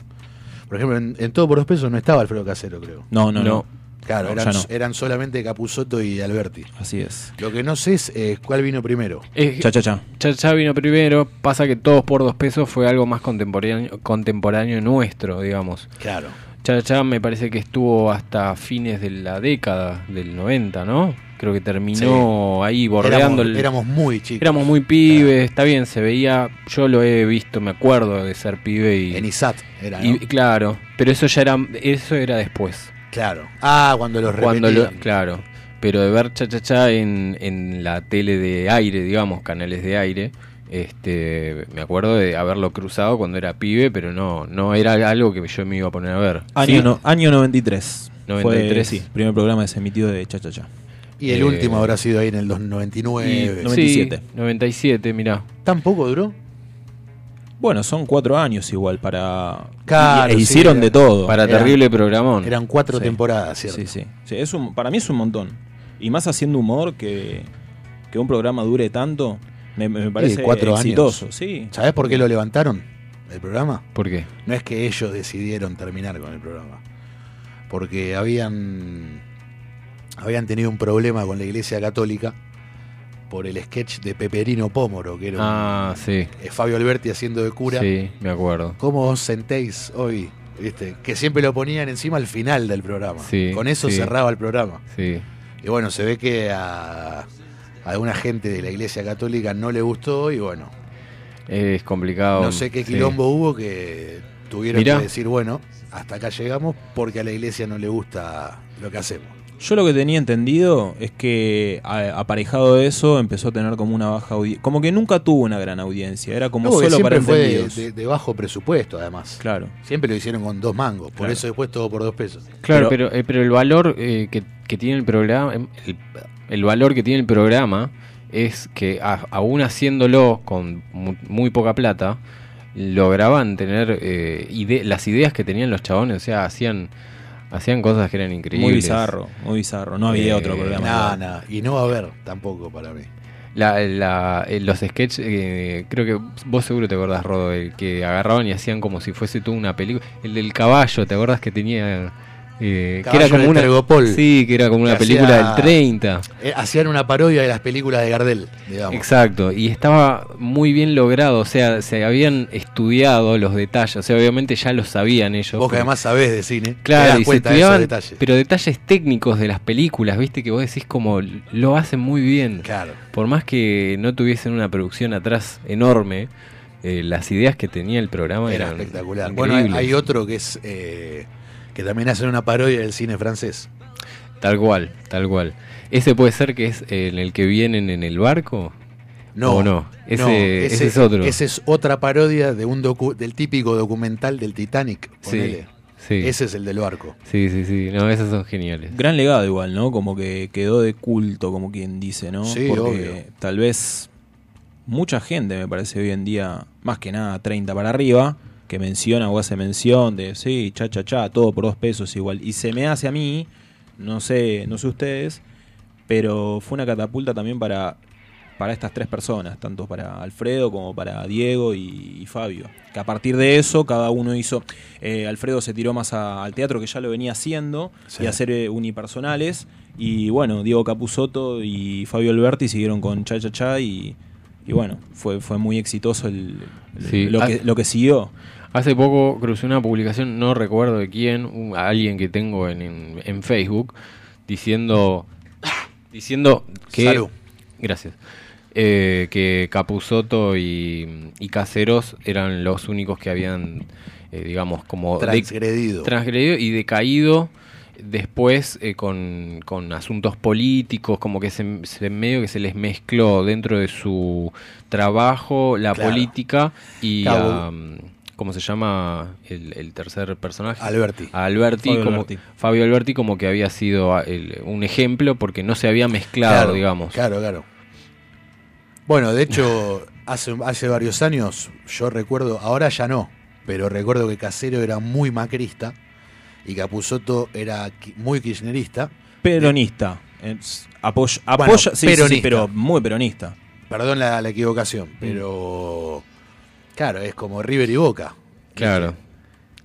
Por ejemplo, en, en todo por dos pesos no estaba Alfredo Casero, creo. No, no, no. No. Claro, No, eran, ya no. eran solamente Capusotto y Alberti. Así es. Lo que no sé es eh, cuál vino primero. Eh, Cha cha cha. Cha Cha vino primero, pasa que todos por dos pesos fue algo más contemporáneo, contemporáneo nuestro, digamos. Claro. Cha Cha me parece que estuvo hasta fines de la década del 90, ¿no? Creo que terminó ahí bordeando Éramos, el... éramos muy chicos. Éramos muy pibes, está bien, se veía, yo lo he visto, me acuerdo de ser pibe y... En ISAT era, ¿no? y- claro, pero eso ya era, eso era después. Claro. Ah, cuando los Cuando lo, claro, pero de ver cha cha cha en, en la tele de aire, digamos, canales de aire, este, me acuerdo de haberlo cruzado cuando era pibe, pero no, no era algo que yo me iba a poner a ver. Año, Sí, no- año 93. 93. Fue, sí, primer programa que se emitió de Cha Cha Cha. Y el Eh, último habrá sido ahí en el 99. y- sí, 97. 97, mirá. ¿Tampoco duró? Bueno, son cuatro años igual para... Claro, y- e hicieron de todo. Para Eran- terrible programón. Eran cuatro Sí. temporadas, ¿cierto? Sí, sí. Sí, es un- para mí es un montón. Y más haciendo humor que, que un programa dure tanto, me, me parece cuatro años. exitoso. Sí. ¿Sabés por qué lo levantaron? El programa. ¿Por qué? No es que ellos decidieron terminar con el programa. Porque habían. Habían tenido un problema con la iglesia católica por el sketch de Peperino Pómoro, que era un- Ah, sí, eh, Fabio Alberti haciendo de cura. sí, me acuerdo. ¿Cómo os sentéis hoy? ¿Viste? Que siempre lo ponían encima al final del programa. Sí, Con eso sí. cerraba el programa. Sí, Y bueno, se ve que a, a alguna gente de la iglesia católica no le gustó y bueno, es complicado. no sé qué quilombo hubo que tuvieron Mirá. que decir, bueno, hasta acá llegamos porque a la iglesia no le gusta lo que hacemos. Yo lo que tenía entendido es que a- aparejado de eso empezó a tener como una baja audiencia. Como que nunca tuvo una gran audiencia. Era como No, solo para siempre fue de, entendidos. de- de bajo presupuesto, además. Claro. Siempre lo hicieron con dos mangos, por Claro. eso después todo por dos pesos. Claro, Pero- pero, eh, pero el valor eh, que, que tiene el programa, el, el valor que tiene el programa es que a- aún haciéndolo con mu- muy, poca plata, lograban tener eh, ide- las ideas que tenían los chabones, o sea, hacían hacían cosas que eran increíbles. Muy bizarro, muy bizarro. No había Eh, otro programa. Nada, nada. Y no va a haber tampoco para mí. La, la- eh, los sketches, eh, creo que vos seguro te acordás, Rodo, el que agarraban y hacían como si fuese toda una película. El del caballo, ¿te acordás que tenía... eh, que era como una. Sí, que era como una película hacía- del 30. Eh, hacían una parodia de las películas de Gardel, digamos. Exacto, y estaba muy bien logrado, o sea, se habían estudiado los detalles, o sea, obviamente ya lo sabían ellos. Vos que además sabés de cine, Claro, y se de estudiaban, detalles. pero detalles técnicos de las películas, viste, que vos decís como lo hacen muy bien. Claro. Por más que no tuviesen una producción atrás enorme, eh, las ideas que tenía el programa Era eran espectacular. Bueno, hay, otro que es que también hacen una parodia del cine francés. Tal cual, tal cual. Ese puede ser que es en el que vienen en el barco. No, ¿O no? Ese- ese es otro. Ese es otra parodia de un docu- del típico documental del Titanic. Sí, ponele. sí. Ese es el del barco. Sí, sí, sí. No, esos son geniales. Gran legado igual, ¿no? Como que quedó de culto, como quien dice, ¿no? Sí, Porque obvio. tal vez mucha gente, me parece hoy en día, más que nada 30 para arriba, que menciona o hace mención de, sí, cha, cha, cha, todo por dos pesos igual. Y se me hace a mí, no sé, no sé ustedes, pero fue una catapulta también para para estas tres personas, tanto para Alfredo como para Diego y, y Fabio. Que a partir de eso cada uno hizo, eh, Alfredo se tiró más a- al teatro que ya lo venía haciendo Sí. y a hacer eh, unipersonales. Y bueno, Diego Capusotto y Fabio Alberti siguieron con Cha Cha Cha y, y bueno, fue, fue muy exitoso el, el- Sí. lo, que, Ah. lo que siguió. Hace poco crucé una publicación, no recuerdo de quién, un- a alguien que tengo en, en- en Facebook, diciendo, diciendo que... Salud. Gracias. Eh, que Capusoto y, y Caseros eran los únicos que habían, eh, digamos, como... de- Transgredido. transgredido y decaído después eh, con, con asuntos políticos, como que se, se- medio que se les mezcló dentro de su trabajo la Claro. política y Cabo. ¿Cómo se llama el, el tercer personaje? Alberti. A Alberti, Fabio como, Alberti. Fabio Alberti como que había sido ah, el- un ejemplo porque no se había mezclado, Claro, digamos. Claro, claro. Bueno, de hecho, hace, hace varios años, yo recuerdo, ahora ya no, pero recuerdo que Casero era muy macrista y Capusotto era muy kirchnerista. Peronista. Es- apoya, Bueno, sí, sí, sí, peronista. pero muy peronista. Perdón la, la equivocación, pero claro, es como River y Boca. Claro,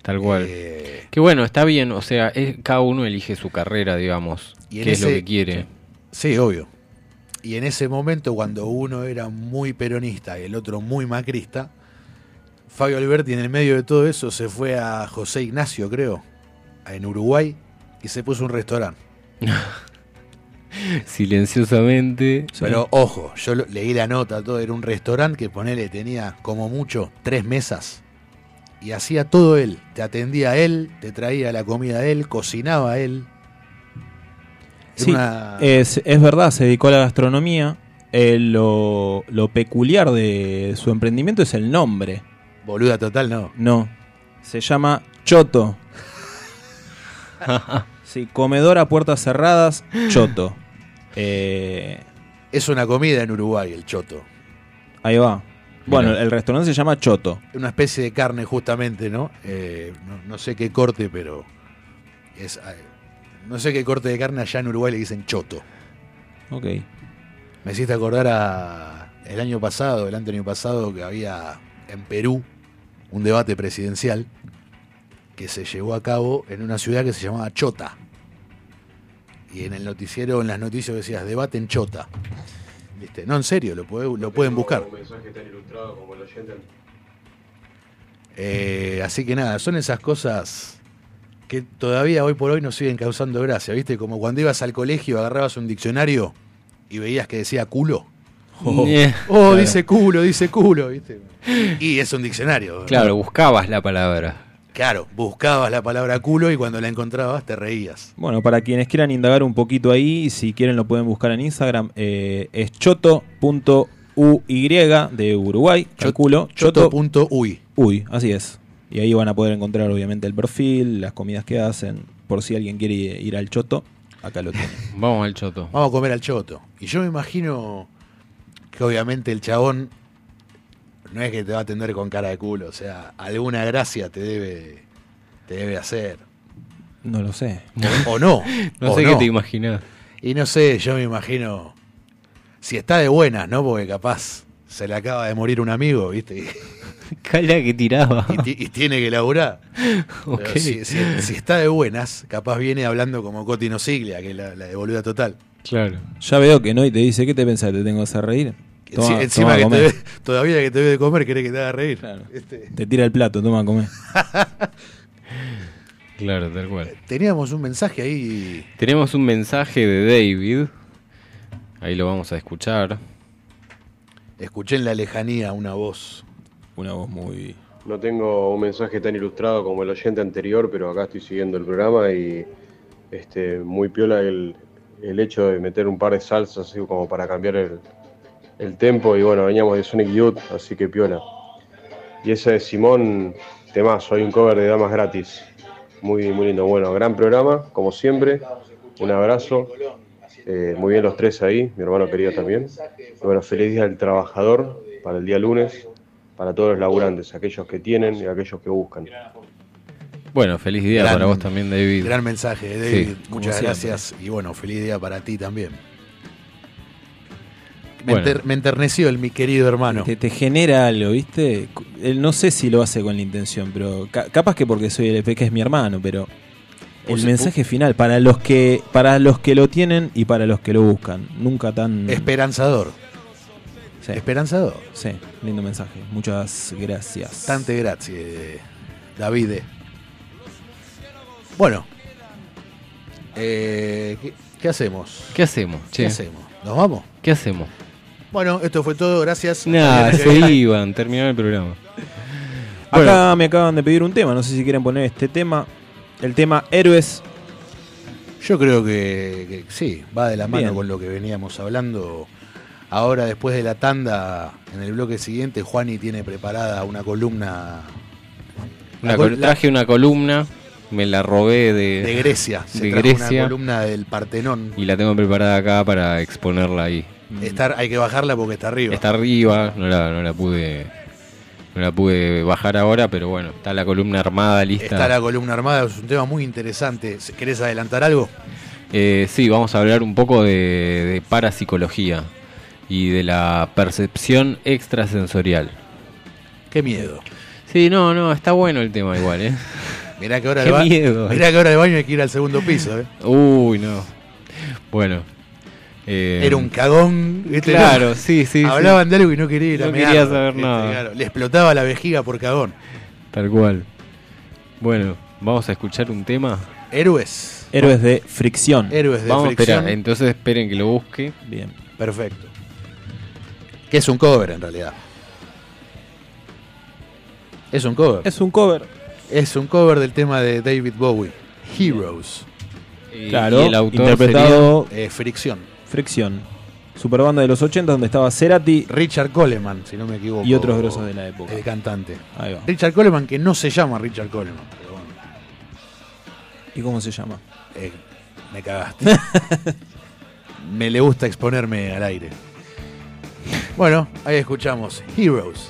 tal cual. Eh, Que bueno, está bien, o sea, es- cada uno elige su carrera, digamos, Y qué es lo que quiere. sí, obvio. Y en ese momento, cuando uno era muy peronista y el otro muy macrista, Fabio Alberti en el medio de todo eso se fue a José Ignacio, creo, en Uruguay, y se puso un restaurante. (laughs) (laughs) Silenciosamente. Pero ojo, yo leí la nota, todo era un restaurante que ponele tenía como mucho tres mesas. Y hacía todo él. Te atendía él, te traía la comida él, cocinaba él. Era Sí, una- es, es verdad, se dedicó a la gastronomía. Eh, lo, lo peculiar de su emprendimiento es el nombre. Boluda total, no. No, se llama Choto. (laughs) sí, comedor a puertas cerradas, Choto. Eh, Es una comida en Uruguay, el choto. ahí va. Bueno, el restaurante se llama Choto. Una especie de carne justamente, ¿no? Eh, no, no sé qué corte, pero es... eh, No sé qué corte de carne allá en Uruguay le dicen choto. Ok. Me hiciste acordar a el año pasado, el año pasado, que había en Perú un debate presidencial que se llevó a cabo en una ciudad que se llamaba Chota. Y en el noticiero, en las noticias decías, debate en Chota. ¿Viste? No, en serio, lo, puede- lo pueden buscar. Eh, así que nada, son esas cosas que todavía hoy por hoy nos siguen causando gracia, ¿viste? Como cuando ibas al colegio, agarrabas un diccionario y veías que decía culo. Oh. Oh, dice culo, dice culo, ¿viste? Y es un diccionario. claro, buscabas la palabra. Claro, buscabas la palabra culo y cuando la encontrabas te reías. Bueno, para quienes quieran indagar un poquito ahí, si quieren lo pueden buscar en Instagram. eh, es choto.uy de Uruguay, calculo. Choto. Choto.uy. Uy, así es. Y ahí van a poder encontrar obviamente el perfil, las comidas que hacen. Por si alguien quiere ir al Choto, acá lo tienen. Vamos al choto. Vamos a comer al choto. Y yo me imagino que obviamente el chabón no es que te va a atender con cara de culo, o sea, alguna gracia te debe, te debe hacer. No lo sé. O no. (laughs) No o sé qué te imaginas. Y no sé, yo me imagino. Si está de buenas, ¿no? Porque capaz se le acaba de morir un amigo, ¿viste? (laughs) Cala que tiraba. y ti- y tiene que laburar. (laughs) Ok. Pero si, si- si está de buenas, capaz viene hablando como Coti Nosiglia, que es la, la de boluda total. Claro. Ya veo que no y te dice, ¿qué te pensás? ¿Te tengo que hacer reír? Toma, Encima toma, que te ve- (laughs) todavía que te ve de comer, querés que te haga reír. Claro. Este, Te tira el plato, toma, come. (laughs) Claro, tal cual. teníamos un mensaje ahí. Tenemos un mensaje de David. Ahí lo vamos a escuchar. Escuché en la lejanía una voz. Una voz muy... No tengo un mensaje tan ilustrado como el oyente anterior, pero acá estoy siguiendo el programa y este, muy piola el, el hecho de meter un par de salsas así como para cambiar el, el tempo. Y bueno, veníamos de Sonic Youth, así que piola. Y ese de Simón, temazo, hay un cover de Damas Gratis. Muy, muy lindo. Bueno, gran programa, como siempre. Un abrazo. Eh, muy bien los tres ahí, mi hermano querido también. Y bueno, feliz día del trabajador para el día lunes, para todos los laburantes, aquellos que tienen y aquellos que buscan. Bueno, feliz día Gran- para vos también, David. Gran mensaje, eh, David. Sí, Muchas gracias. Y bueno, feliz día para ti también. Me, Bueno. enter- me enterneció el mi querido hermano. Te, te genera algo, ¿viste? Él no sé si lo hace con la intención, pero ca- capaz que porque soy el EP, que es mi hermano, pero el mensaje final para los que para los que lo tienen y para los que lo buscan, nunca tan Esperanzador. Sí, Esperanzador. sí, lindo mensaje. Muchas gracias. Tante grazie, Davide. Bueno. Eh, ¿qué, qué hacemos? ¿Qué hacemos? ¿Qué hacemos? ¿Nos vamos? ¿Qué hacemos? Bueno, esto fue todo. Gracias. El se iban, terminaron el programa. Acá me acaban de pedir un tema, no sé si quieren poner este tema, el tema Héroes. Yo creo que, que sí, va de la mano Bien. con lo que veníamos hablando. Ahora, después de la tanda, en el bloque siguiente, Juani tiene preparada una columna Una col- traje una columna, me la robé de, de Grecia. Se de trajo Grecia. una columna del Partenón. y la tengo preparada acá para exponerla ahí. Estar, hay que bajarla porque está arriba. Está arriba, no la, no la pude no la pude bajar ahora, pero bueno, está la columna armada lista. Está la columna armada, es un tema muy interesante. ¿Querés adelantar algo? Eh, sí, vamos a hablar un poco de, de parapsicología y de la percepción extrasensorial. Qué miedo. Sí, no, no, está bueno el tema igual, ¿eh? (laughs) Mirá que ahora Qué de ba- miedo. Mirá que ahora de baño hay que ir al segundo piso, ¿eh? Uy, no. Bueno. Eh, Era un cagón. ¿viste? Claro, No. sí, sí. sí. Hablaban de algo y no quería ir a No mear, quería saber nada. Claro, Le explotaba la vejiga por cagón. Tal cual. Bueno, vamos a escuchar un tema. Héroes. Héroes de fricción. Héroes de Vamos a fricción. esperar, entonces esperen que lo busque. Bien. Perfecto. Que es un cover en realidad. Es un cover. Es un cover. Es un cover del tema de David Bowie. Heroes. Y- Claro, y el autor interpretado Eh, fricción. Fricción. Super banda de los 80 donde estaba Cerati Richard Coleman, si no me equivoco. y otros grosos de la época. El cantante. Ahí va. Richard Coleman, que no se llama Richard Coleman. Pero bueno, ¿Y cómo se llama? eh, me cagaste. (laughs) me le gusta exponerme al aire. Bueno, ahí escuchamos Heroes.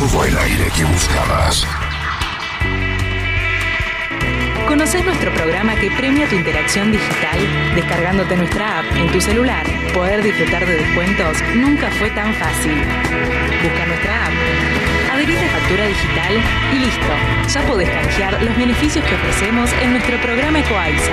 Todo el aire que buscabas. ¿Conoces nuestro programa que premia tu interacción digital? Descargándote nuestra app en tu celular, poder disfrutar de descuentos nunca fue tan fácil. Busca nuestra app, adherite factura digital y listo. Ya podés canjear los beneficios que ofrecemos en nuestro programa Ecoaiza.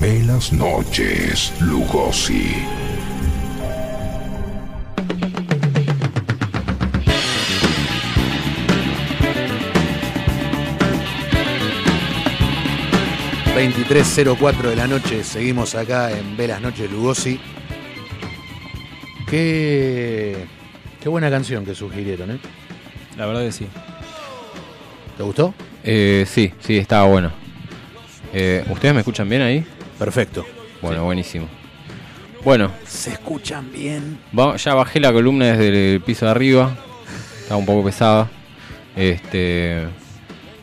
Ve las noches, Lugosi. Lugosi. 23.04 de la noche, seguimos acá en Velas Noches Lugosi. Qué, qué buena canción que sugirieron, ¿eh? La verdad que sí. ¿Te gustó? Eh, sí, sí, estaba bueno. Eh, ¿Ustedes me escuchan bien ahí? Perfecto. Bueno, buenísimo. Bueno, Se escuchan bien. va- ya bajé la columna desde el piso de arriba. Estaba un poco pesada. Este.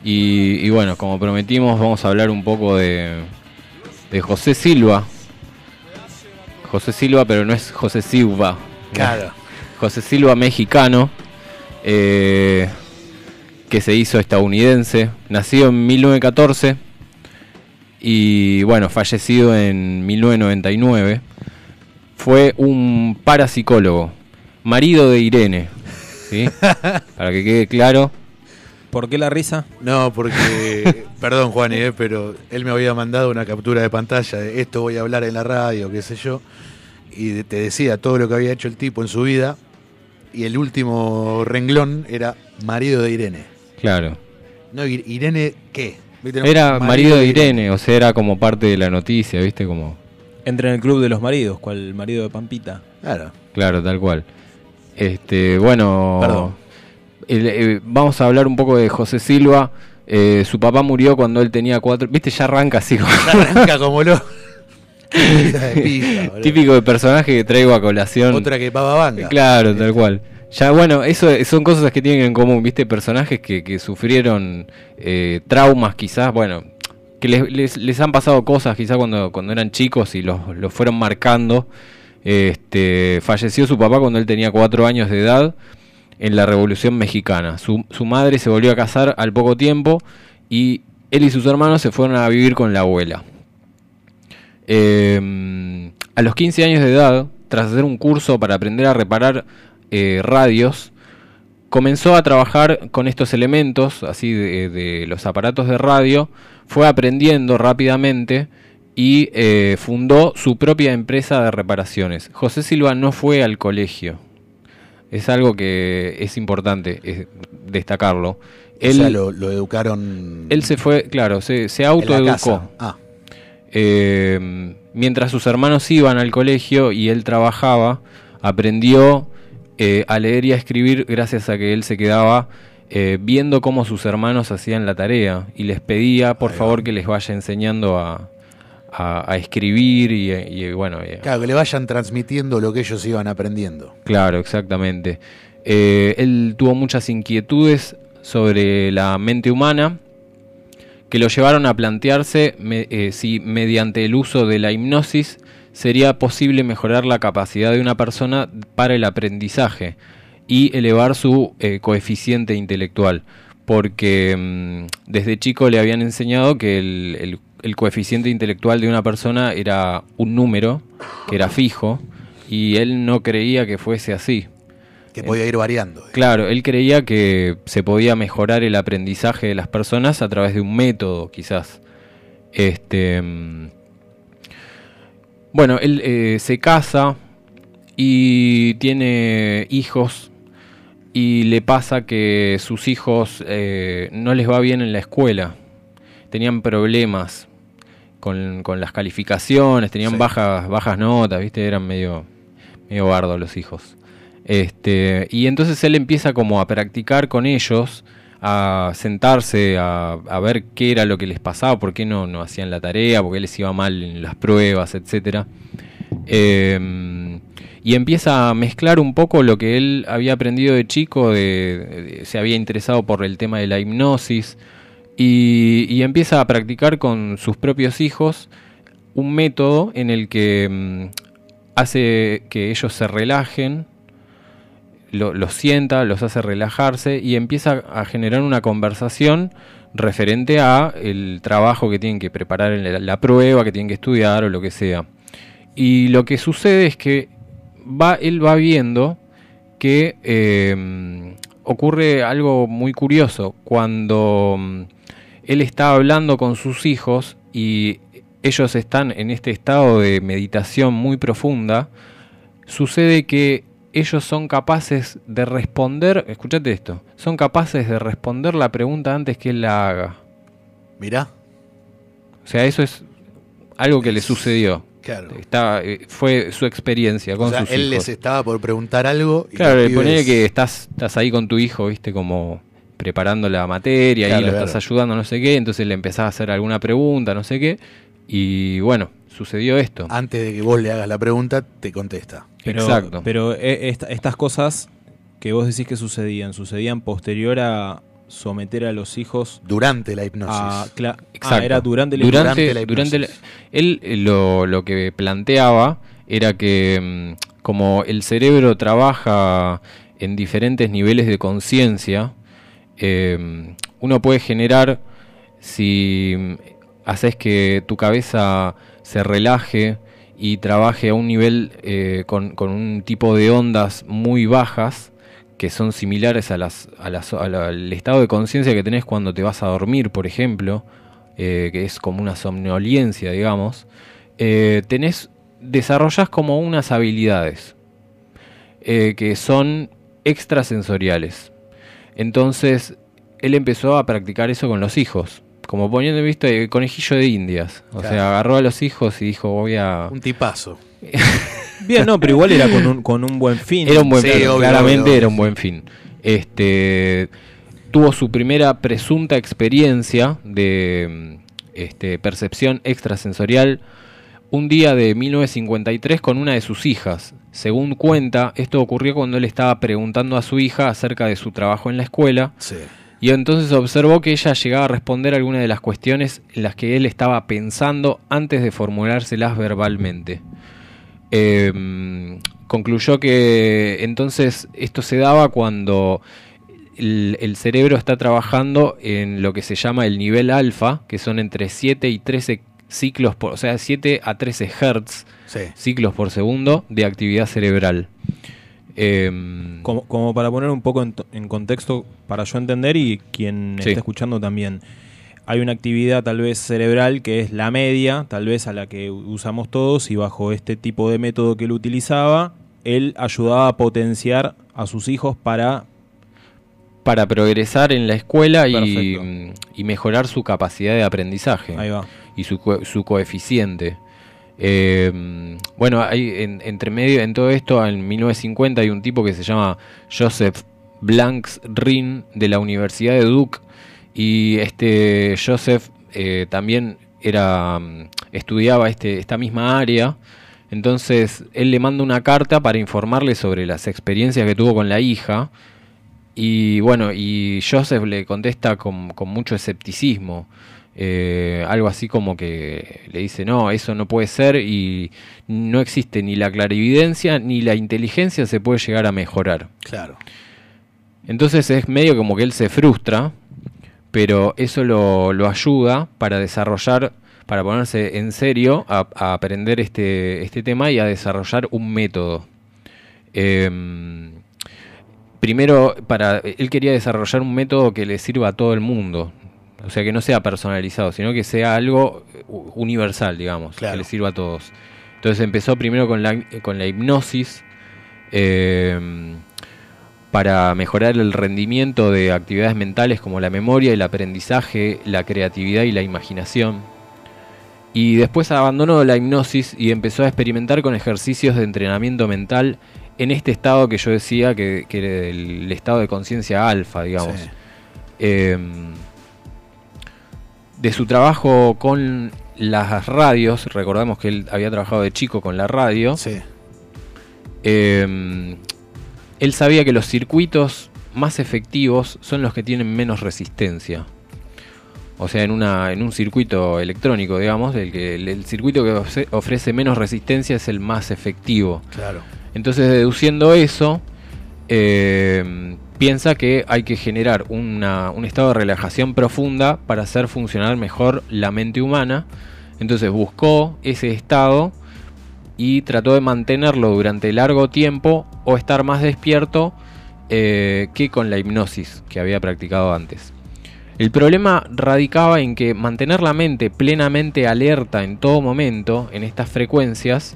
Y, y bueno, como prometimos, vamos a hablar un poco de, de José Silva. José Silva, pero no es José Silva. Claro. (laughs) José Silva mexicano, eh, que se hizo estadounidense, nacido en 1914 y bueno, fallecido en 1999. Fue un parapsicólogo, marido de Irene, ¿sí? (laughs) Para que quede claro. ¿Por qué la risa? No, porque, (laughs) perdón Juani, eh, pero él me había mandado una captura de pantalla de esto voy a hablar en la radio, qué sé yo, y te decía todo lo que había hecho el tipo en su vida, y el último renglón era marido de Irene. Claro. No, Irene, ¿qué? Era marido de Irene, o sea, era como parte de la noticia, ¿viste? Como... Entra en el club de los maridos, cual marido de Pampita. Claro. Claro, tal cual. Este, bueno, Perdón. el- eh, vamos a hablar un poco de José Silva. Eh, su papá murió cuando él tenía cuatro. Viste, ya arranca así como. Arranca como lo. (laughs) De. Típico de personaje que traigo a colación. Otra que Pava Vanga. Claro, tal cual. Ya, bueno, eso son cosas que tienen en común, ¿viste? Personajes que, que sufrieron eh, traumas, quizás, bueno, que les, les- han pasado cosas, quizás cuando, cuando eran chicos y los, los fueron marcando. Este, falleció su papá cuando él tenía cuatro años de edad en la Revolución Mexicana. Su, su madre se volvió a casar al poco tiempo y él y sus hermanos se fueron a vivir con la abuela. Eh, a los 15 años de edad, tras hacer un curso para aprender a reparar eh, radios, comenzó a trabajar con estos elementos, así de, de los aparatos de radio, fue aprendiendo rápidamente y eh, fundó su propia empresa de reparaciones. José Silva no fue al colegio. Es algo que es importante eh, destacarlo. O Él, sea, lo, lo educaron. él se fue, claro, se, autoeducó. Ah, Eh, mientras sus hermanos iban al colegio y él trabajaba, aprendió eh, a leer y a escribir gracias a que él se quedaba eh, viendo cómo sus hermanos hacían la tarea y les pedía por favor que les vaya enseñando a, a, a escribir y, y, bueno, y- Claro, que le vayan transmitiendo lo que ellos iban aprendiendo. Claro, exactamente. Eh, él tuvo muchas inquietudes sobre la mente humana que lo llevaron a plantearse me- eh, si mediante el uso de la hipnosis sería posible mejorar la capacidad de una persona para el aprendizaje y elevar su eh, coeficiente intelectual. Porque mm, desde chico le habían enseñado que el, el- el coeficiente intelectual de una persona era un número, que era fijo, y él no creía que fuese así. Que podía ir variando. Claro, él creía que se podía mejorar el aprendizaje de las personas a través de un método, quizás. Este, mm, bueno, él eh, se casa y tiene hijos y le pasa que sus hijos eh, no les va bien en la escuela. Tenían problemas con, con las calificaciones, tenían Sí. bajas, bajas notas, ¿viste? Eran medio, medio bardos los hijos. Este, y entonces él empieza como a practicar con ellos, a sentarse, a, ver qué era lo que les pasaba, por qué no, no hacían la tarea, por qué les iba mal en las pruebas, etcétera. Eh, y empieza a mezclar un poco lo que él había aprendido de chico, se había interesado por el tema de la hipnosis, y, empieza a practicar con sus propios hijos un método en el que mm, hace que ellos se relajen, lo- los sienta, los hace relajarse y empieza a generar una conversación referente a el trabajo que tienen que preparar la, prueba, que tienen que estudiar o lo que sea. Y lo que sucede es que va, él va viendo que eh, ocurre algo muy curioso. Cuando mm, él está hablando con sus hijos y ellos están en este estado de meditación muy profunda, sucede que ellos son capaces de responder, escúchate esto, son capaces de responder la pregunta antes que él la haga. Mirá. O sea, eso es algo que le sucedió. Claro. Está, eh, fue su experiencia con O sea, sus él hijos. les estaba por preguntar algo. Y Claro, le pibes- que estás, estás ahí con tu hijo, viste, como preparando la materia Claro, y lo claro. estás ayudando, no sé qué, entonces le empezás a hacer alguna pregunta, no sé qué, y bueno, sucedió esto. Antes de que vos le hagas la pregunta, te contesta. Pero, Exacto. Pero eh, esta- estas cosas que vos decís que sucedían, sucedían posterior a someter a los hijos Durante la hipnosis. a... ah, Exacto. era durante la durante, durante la durante la- hipnosis. él eh, lo, lo que planteaba era que mm, como el cerebro trabaja en diferentes niveles de conciencia, eh, uno puede generar, si mm, haces que tu cabeza se relaje y trabaje a un nivel eh, con, con un tipo de ondas muy bajas, que son similares a las, al estado de conciencia que tenés cuando te vas a dormir, por ejemplo, eh, que es como una somnolencia, digamos, eh, tenés, desarrollas como unas habilidades que son extrasensoriales. Entonces, él empezó a practicar eso con los hijos, como poniendo, viste, el conejillo de indias. O Claro. sea, agarró a los hijos y dijo, voy a... Un tipazo. (laughs) Bien, no, pero igual era con un, con un buen fin. Era un buen Sí, fin, obvio, claramente obvio, era un buen fin. Este tuvo su primera presunta experiencia de este, percepción extrasensorial un día de 1953 con una de sus hijas. Según cuenta, esto ocurrió cuando él estaba preguntando a su hija acerca de su trabajo en la escuela Sí. Y entonces observó que ella llegaba a responder algunas de las cuestiones en las que él estaba pensando antes de formulárselas verbalmente. Eh, concluyó que entonces esto se daba cuando el, el cerebro está trabajando en lo que se llama el nivel alfa, que son entre 7 y 13 ciclos por, o sea, 7 a 13 hertz, Sí. ciclos por segundo de actividad cerebral. Eh, Como, como para poner un poco en, to- en contexto, para yo entender y quien Sí. está escuchando también. Hay una actividad tal vez cerebral que es la media, tal vez a la que usamos todos y bajo este tipo de método que él utilizaba, él ayudaba a potenciar a sus hijos para... para progresar en la escuela y, mm, y mejorar su capacidad de aprendizaje Ahí va. y su coeficiente. Mm, bueno, hay en- entre medio en todo esto, en 1950 hay un tipo que se llama Joseph Blanks Rin de la Universidad de Duke y este Joseph eh, también era mm, estudiaba este, esta misma área. Entonces él le manda una carta para informarle sobre las experiencias que tuvo con la hija. Y bueno, y Joseph le contesta con, con mucho escepticismo. Eh, algo así como que le dice, no, eso no puede ser y no existe ni la clarividencia ni la inteligencia se puede llegar a mejorar. Claro. Entonces es medio como que él se frustra, pero eso lo, lo ayuda para desarrollar, para ponerse en serio a, a aprender este, este tema y a desarrollar un método. Em, primero, para, él quería desarrollar un método que le sirva a todo el mundo. O sea, que no sea personalizado, sino que sea algo universal, digamos, que le sirva a todos. Entonces empezó primero con la, con la hipnosis em, para mejorar el rendimiento de actividades mentales como la memoria, el aprendizaje, la creatividad y la imaginación. Y después abandonó la hipnosis y empezó a experimentar con ejercicios de entrenamiento mental en este estado que yo decía que, que era el estado de conciencia alfa, digamos. Sí. Em, de su trabajo con las radios, recordamos que él había trabajado de chico con la radio. em, él sabía que los circuitos más efectivos son los que tienen menos resistencia. O sea, en, una, en un circuito electrónico, digamos, el, que, el, el circuito que ofre- ofrece menos resistencia es el más efectivo. Claro. Entonces, deduciendo eso, eh, piensa que hay que generar un estado de relajación profunda para hacer funcionar mejor la mente humana. Entonces buscó ese estado y trató de mantenerlo durante largo tiempo o estar más despierto eh, que con la hipnosis que había practicado antes. El problema radicaba en que mantener la mente plenamente alerta en todo momento, en estas frecuencias,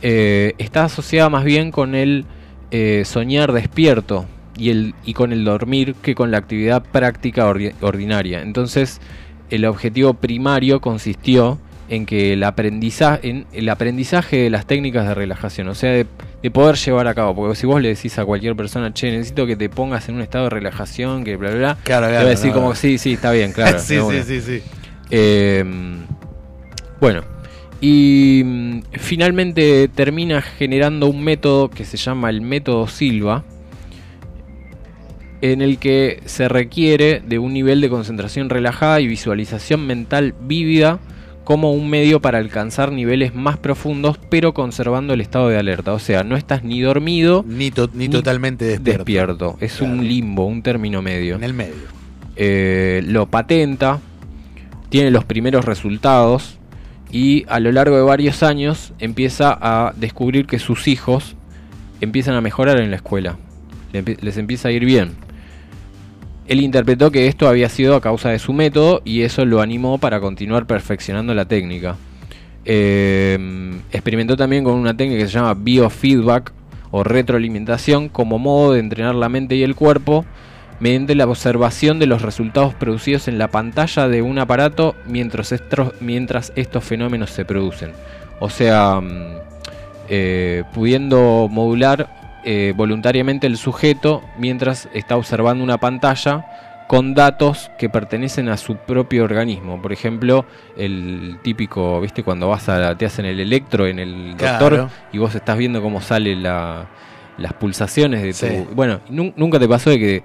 eh, está asociada más bien con el eh, soñar despierto y, el, y con el dormir que con la actividad práctica ordi- ordinaria. Entonces, el objetivo primario consistió en que el aprendizaje, en el aprendizaje de las técnicas de relajación, o sea, de, de poder llevar a cabo, porque si vos le decís a cualquier persona, che, necesito que te pongas en un estado de relajación, que bla, bla, bla, Claro, te va a decir no. como, sí, sí, está bien, (laughs) claro. Sí, sí, una". sí, sí. Eh, bueno, y mm, finalmente termina generando un método que se llama el método Silva, en el que se requiere de un nivel de concentración relajada y visualización mental vívida como un medio para alcanzar niveles más profundos, pero conservando el estado de alerta. O sea, no estás ni dormido ni, ni totalmente despierto. Es un limbo, un término medio. En el medio. Eh, lo patenta, tiene los primeros resultados y a lo largo de varios años empieza a descubrir que sus hijos empiezan a mejorar en la escuela. Les empieza a ir bien. Él interpretó que esto había sido a causa de su método y eso lo animó para continuar perfeccionando la técnica. Eh, experimentó también con una técnica que se llama biofeedback o retroalimentación como modo de entrenar la mente y el cuerpo mediante la observación de los resultados producidos en la pantalla de un aparato mientras estos, mientras estos fenómenos se producen. O sea, mm, eh, pudiendo modular eh, voluntariamente el sujeto mientras está observando una pantalla con datos que pertenecen a su propio organismo. Por ejemplo, el típico, ¿viste? Cuando vas a te hacen el electro en el Claro. doctor y vos estás viendo cómo salen la, las pulsaciones de tu... Bueno, nu- nunca te pasó de que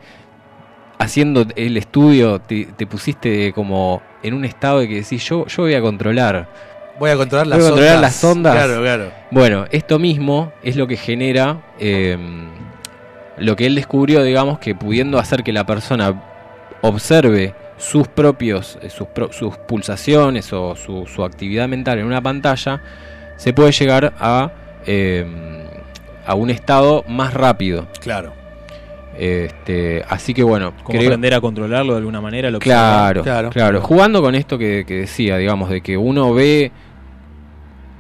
haciendo el estudio te, te pusiste como en un estado de que decís, yo, yo voy a controlar. Voy a controlar Voy a las controlar ondas. las ondas. Claro, claro. Bueno, esto mismo es lo que genera eh, lo que él descubrió, digamos, que pudiendo hacer que la persona observe sus propios, eh, sus, pro- sus pulsaciones o su, su actividad mental en una pantalla, se puede llegar a, eh, a un estado más rápido. Claro. Este, así que bueno, Como creo- aprender a controlarlo de alguna manera. Lo Claro, claro, Jugando con esto que, que decía, digamos, de que uno ve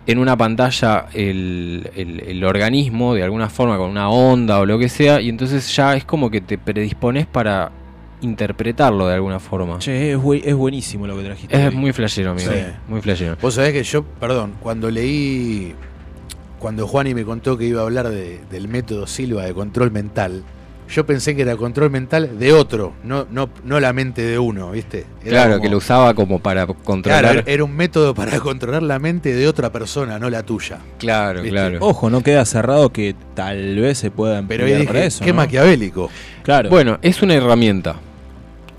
en una pantalla el, el- el organismo de alguna forma con una onda o lo que sea, y entonces ya es como que te predispones para interpretarlo de alguna forma. Che, es, es buenísimo lo que trajiste. Es hoy. muy flashero, amigo. Sí. Muy flashero. Vos sabés que yo, perdón, cuando leí, cuando Juani me contó que iba a hablar de- del método Silva de control mental, yo pensé que era control mental de otro, no, no, no la mente de uno, ¿viste? Era Claro, como- que lo usaba como para controlar. Claro, era un método para (laughs) controlar la mente de otra persona, no la tuya. Claro, ¿Viste? claro. Ojo, no queda cerrado que tal vez se pueda Pero emplear ahí para dije, eso. qué ¿no? maquiavélico. Claro. Bueno, es una herramienta.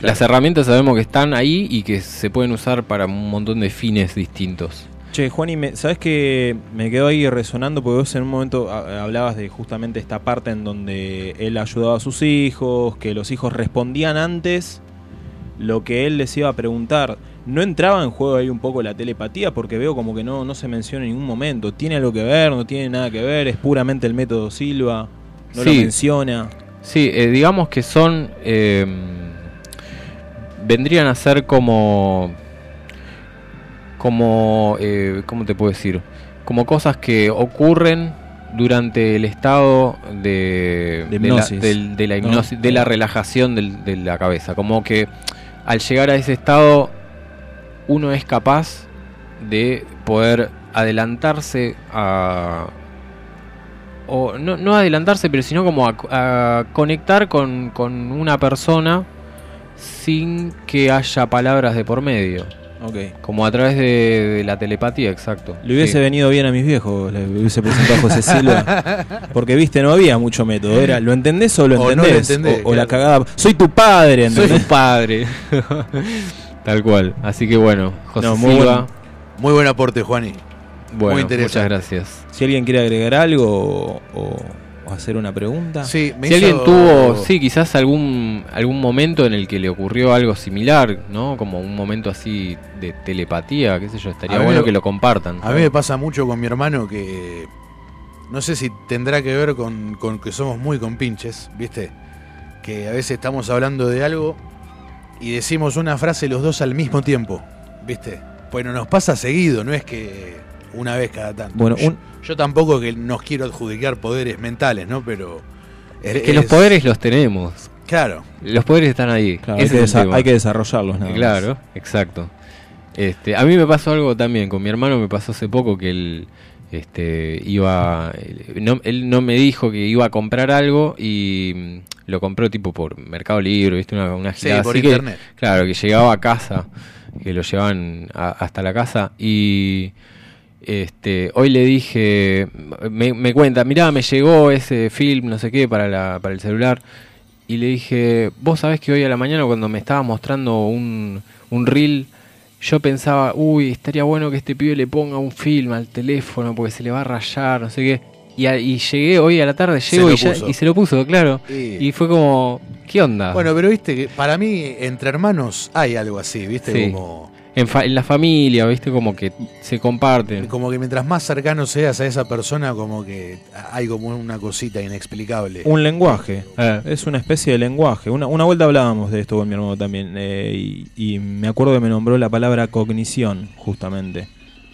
Las herramientas sabemos que están ahí y que se pueden usar para un montón de fines distintos. Che, Juani, me- ¿sabes que me quedó ahí resonando? Porque vos en un momento a- hablabas de justamente esta parte en donde él ayudaba a sus hijos, que los hijos respondían antes lo que él les iba a preguntar. ¿No entraba en juego ahí un poco la telepatía? Porque veo como que no, no se menciona en ningún momento. ¿Tiene algo que ver? ¿No tiene nada que ver? ¿Es puramente el método Silva? ¿No lo menciona? Sí, eh, digamos que son. eh, vendrían a ser como. Como. eh, ¿Cómo te puedo decir? Como cosas que ocurren durante el estado de, De la- de la ¿no? hipnosis, de la relajación del- de la cabeza. Como que al llegar a ese estado, uno es capaz de poder adelantarse a, o no, no adelantarse, pero sino como a, a conectar con, con una persona sin que haya palabras de por medio. Ok. Como a través de, de la telepatía, exacto. Le hubiese Sí. venido bien a mis viejos, le hubiese presentado a José Silva. (laughs) Porque viste, no había mucho método. Era, ¿lo entendés o lo O no lo entendés? o, o la cagada. Soy tu padre, Soy ¿entendés? tu padre. (laughs) Tal cual. Así que bueno, José No, muy Silva. buen- Muy buen aporte, Juani. Bueno, Muy interesante. muchas gracias. Si alguien quiere agregar algo o hacer una pregunta. Sí, me Si hizo- alguien tuvo, sí, quizás algún algún momento en el que le ocurrió algo similar, ¿no? Como un momento así de telepatía, qué sé yo, estaría A bueno me- que lo compartan. A mí me pasa mucho con mi hermano que no sé si tendrá que ver con, con que somos muy compinches, ¿viste? Que a veces estamos hablando de algo y decimos una frase los dos al mismo tiempo, ¿viste? Bueno, nos pasa seguido, no es que una vez cada tanto. Bueno, yo, un- yo tampoco que nos quiero adjudicar poderes mentales, ¿no? Pero... Es que los poderes los tenemos. Claro. Los poderes están ahí. Claro, hay, que es hay desarrollarlos, nada más. Claro, exacto. Este, a mí me pasó algo también, con mi hermano me pasó hace poco que él este, iba, no, él no me dijo que iba a comprar algo y mm, lo compró tipo por Mercado Libre, viste una, una Sí, por así que- internet. claro, que llegaba a casa, que lo llevaban a- hasta la casa y este, hoy le dije, me, me cuenta, mirá, me llegó ese film, no sé qué, para, la, para el celular. Y le dije, vos sabés que hoy a la mañana cuando me estaba mostrando un, un reel, yo pensaba, uy, estaría bueno que este pibe le ponga un film al teléfono porque se le va a rayar, no sé qué. Y, a- y llegué hoy a la tarde, llego y, ya- puso. y se lo puso, claro. Y- Y fue como, ¿qué onda? Bueno, pero viste que para mí entre hermanos hay algo así, ¿viste? Sí. Como, en, fa- en la familia, viste, como que se comparten. como que mientras más cercano seas a esa persona, como que hay como una cosita inexplicable. Un lenguaje. Eh. Es una especie de lenguaje. Una, una vuelta hablábamos de esto con mi hermano también. eh, y, y me acuerdo que me nombró la palabra cognición, justamente.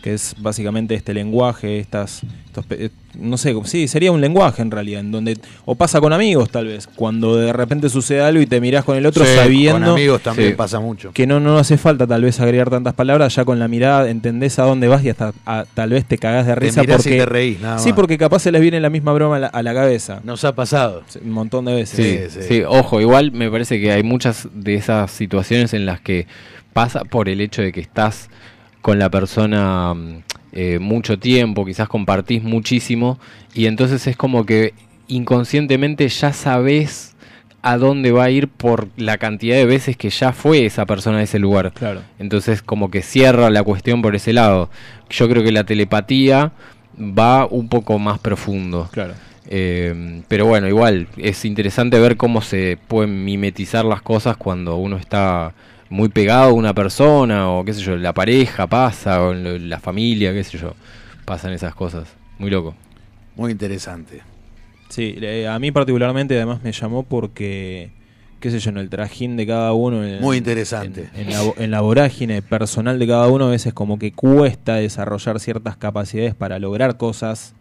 Que es básicamente este lenguaje, estas. estos eh, no sé, sí, sería un lenguaje en realidad. En donde. O pasa con amigos, tal vez. Cuando de repente sucede algo y te mirás con el otro Sí, sabiendo. Con amigos también Sí. pasa mucho. Que no, no hace falta tal vez agregar tantas palabras, ya con la mirada entendés a dónde vas y hasta a- tal vez te cagás de risa y porque te reís, nada Sí, más. porque capaz se les viene la misma broma a la, a la cabeza. Nos ha pasado. Un montón de veces. Sí, sí, ojo, igual me parece que hay muchas de esas situaciones en las que pasa por el hecho de que estás con la persona mm, eh, mucho tiempo, quizás compartís muchísimo, y entonces es como que inconscientemente ya sabes a dónde va a ir por la cantidad de veces que ya fue esa persona a ese lugar. Claro. Entonces como que cierra la cuestión por ese lado. Yo creo que la telepatía va un poco más profundo. Claro. Eh, pero bueno, igual es interesante ver cómo se pueden mimetizar las cosas cuando uno está muy pegado a una persona o qué sé yo, la pareja pasa o la familia, qué sé yo, pasan esas cosas. Muy loco. Muy interesante. Sí, eh, a mí particularmente además me llamó porque, qué sé yo, en el trajín de cada uno. en- Muy interesante. En, en la, en la vorágine personal de cada uno a veces como que cuesta desarrollar ciertas capacidades para lograr cosas,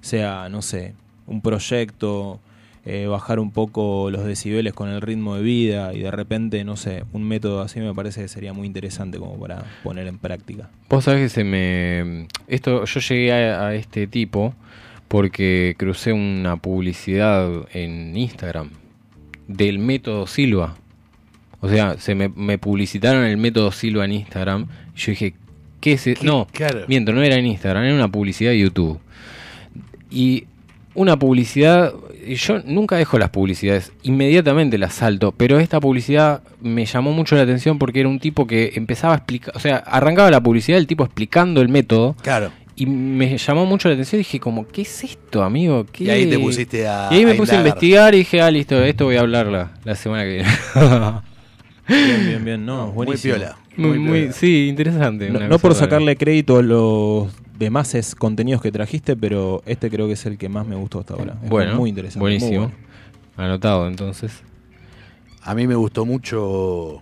sea, no sé, un proyecto, eh, bajar un poco los decibeles con el ritmo de vida y de repente, no sé, un método así me parece que sería muy interesante como para poner en práctica. Vos sabés que se me... Esto, yo llegué a, a este tipo porque crucé una publicidad en Instagram del método Silva. O sea, se me, me publicitaron el método Silva en Instagram. Y yo dije, ¿qué es eso? No, Claro. miento, no era en Instagram, era una publicidad de YouTube. Y una publicidad, yo nunca dejo las publicidades, inmediatamente las salto, pero esta publicidad me llamó mucho la atención porque era un tipo que empezaba a explicar, o sea, arrancaba la publicidad el tipo explicando el método. Claro. Y me llamó mucho la atención y dije como, ¿qué es esto, amigo? ¿Qué-" Y ahí te pusiste a- Y ahí me a puse a investigar y dije, ah, listo, esto voy a hablar la, la semana que viene. (laughs) Bien, bien, bien. No, buenísimo. Muy, muy- sí, interesante. No, por sacarle crédito a los demás es- contenidos que trajiste, pero este creo que es el que más me gustó hasta ahora. Es Bueno, muy interesante. buenísimo. muy bueno. Anotado, entonces. A mí me gustó mucho,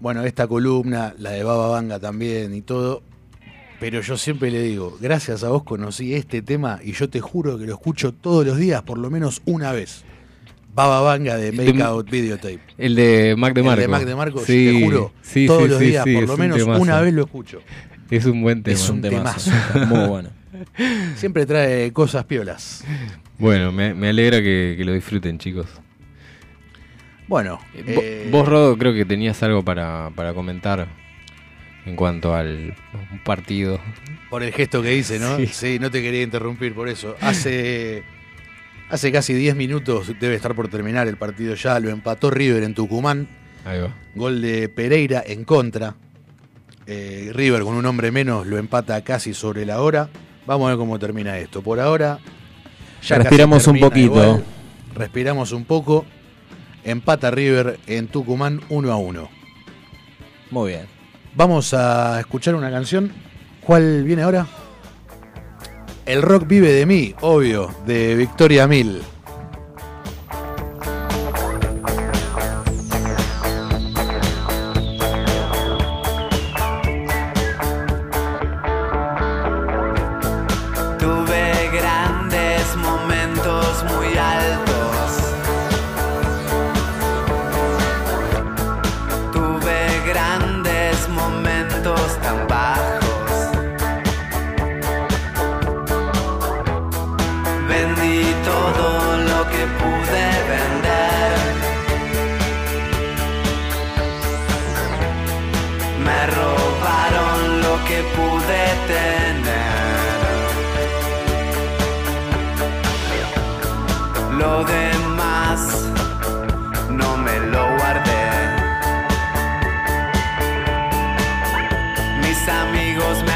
bueno, esta columna, la de Baba Vanga también y todo. Pero yo siempre le digo, gracias a vos conocí este tema y yo te juro que lo escucho todos los días, por lo menos una vez. Baba Vanga de Make De- Out Videotape. El de Mac de El Marco. de Mac de Marco, Sí, te juro, sí, todos sí, los sí, días, sí, por lo menos temazo. una vez lo escucho. Es un buen tema. Es un temazo. Muy bueno. (laughs) Siempre trae cosas piolas. Bueno, me, me alegra que, que lo disfruten, chicos. Bueno, Vo- eh, Vos, Rodo, creo que tenías algo para, para comentar en cuanto al partido. Por el gesto que hice, ¿no? Sí. Sí. no te quería interrumpir por eso. Hace, hace casi 10 minutos debe estar por terminar el partido ya. Lo empató River en Tucumán. Ahí va. Gol de Pereira en contra. Eh, River con un hombre menos lo empata casi sobre la hora. Vamos a ver cómo termina esto. Por ahora ya Respiramos un poquito. igual. Respiramos un poco. Empata River en Tucumán 1 a 1. Muy bien. Vamos a escuchar una canción. ¿Cuál viene ahora? El rock vive de mí, obvio, de Victoria Mil.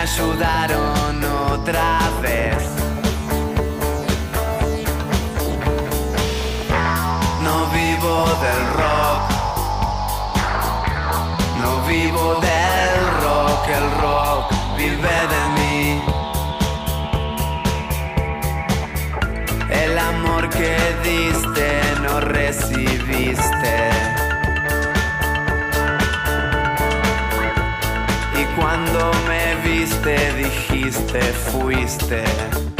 Ayudaron otra vez. No vivo del rock. No vivo del rock, el rock vive de mí. El amor que diste no recibiste. Viste dijiste fuiste.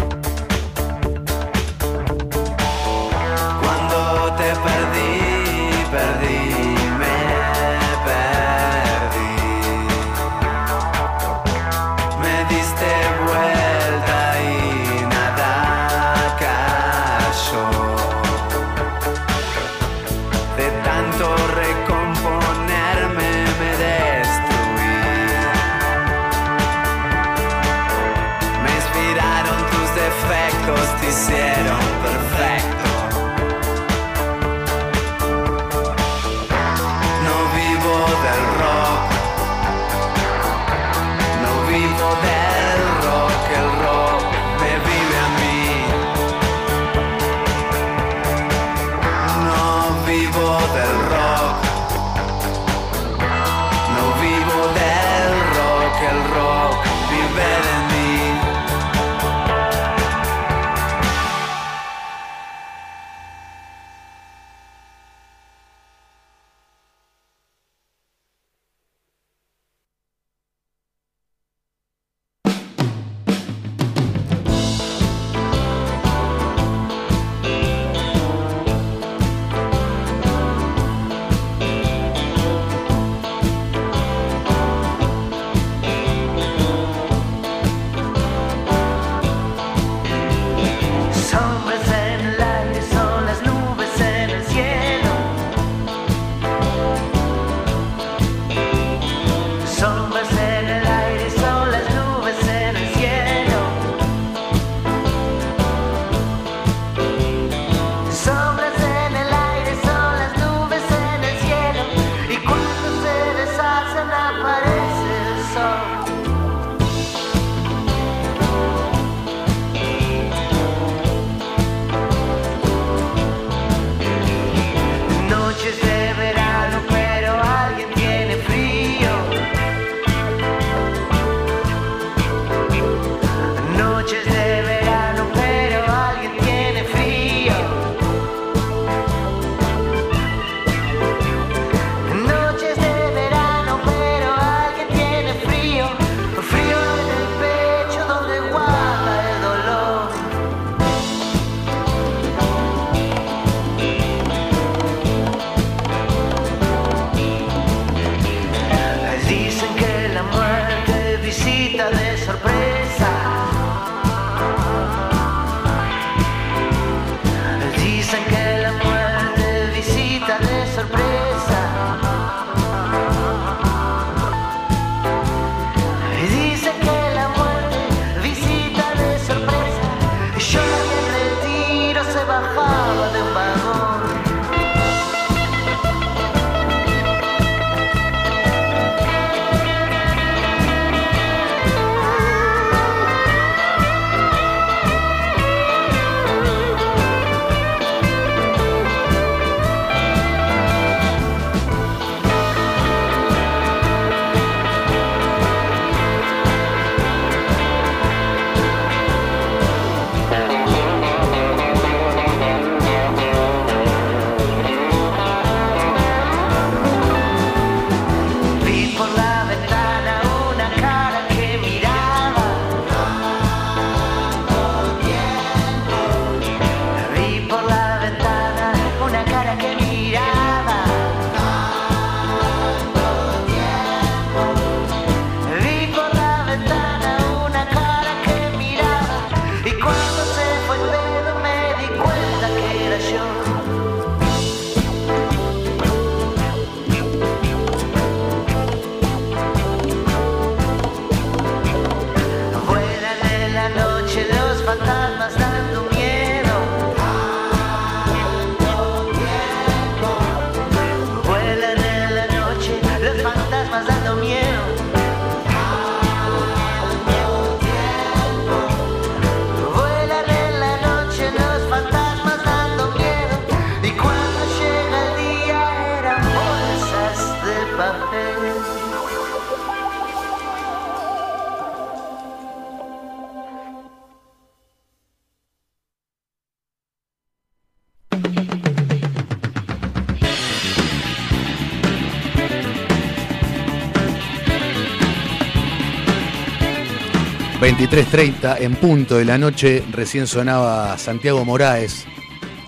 23.30 en punto de la noche recién sonaba Santiago Moraes,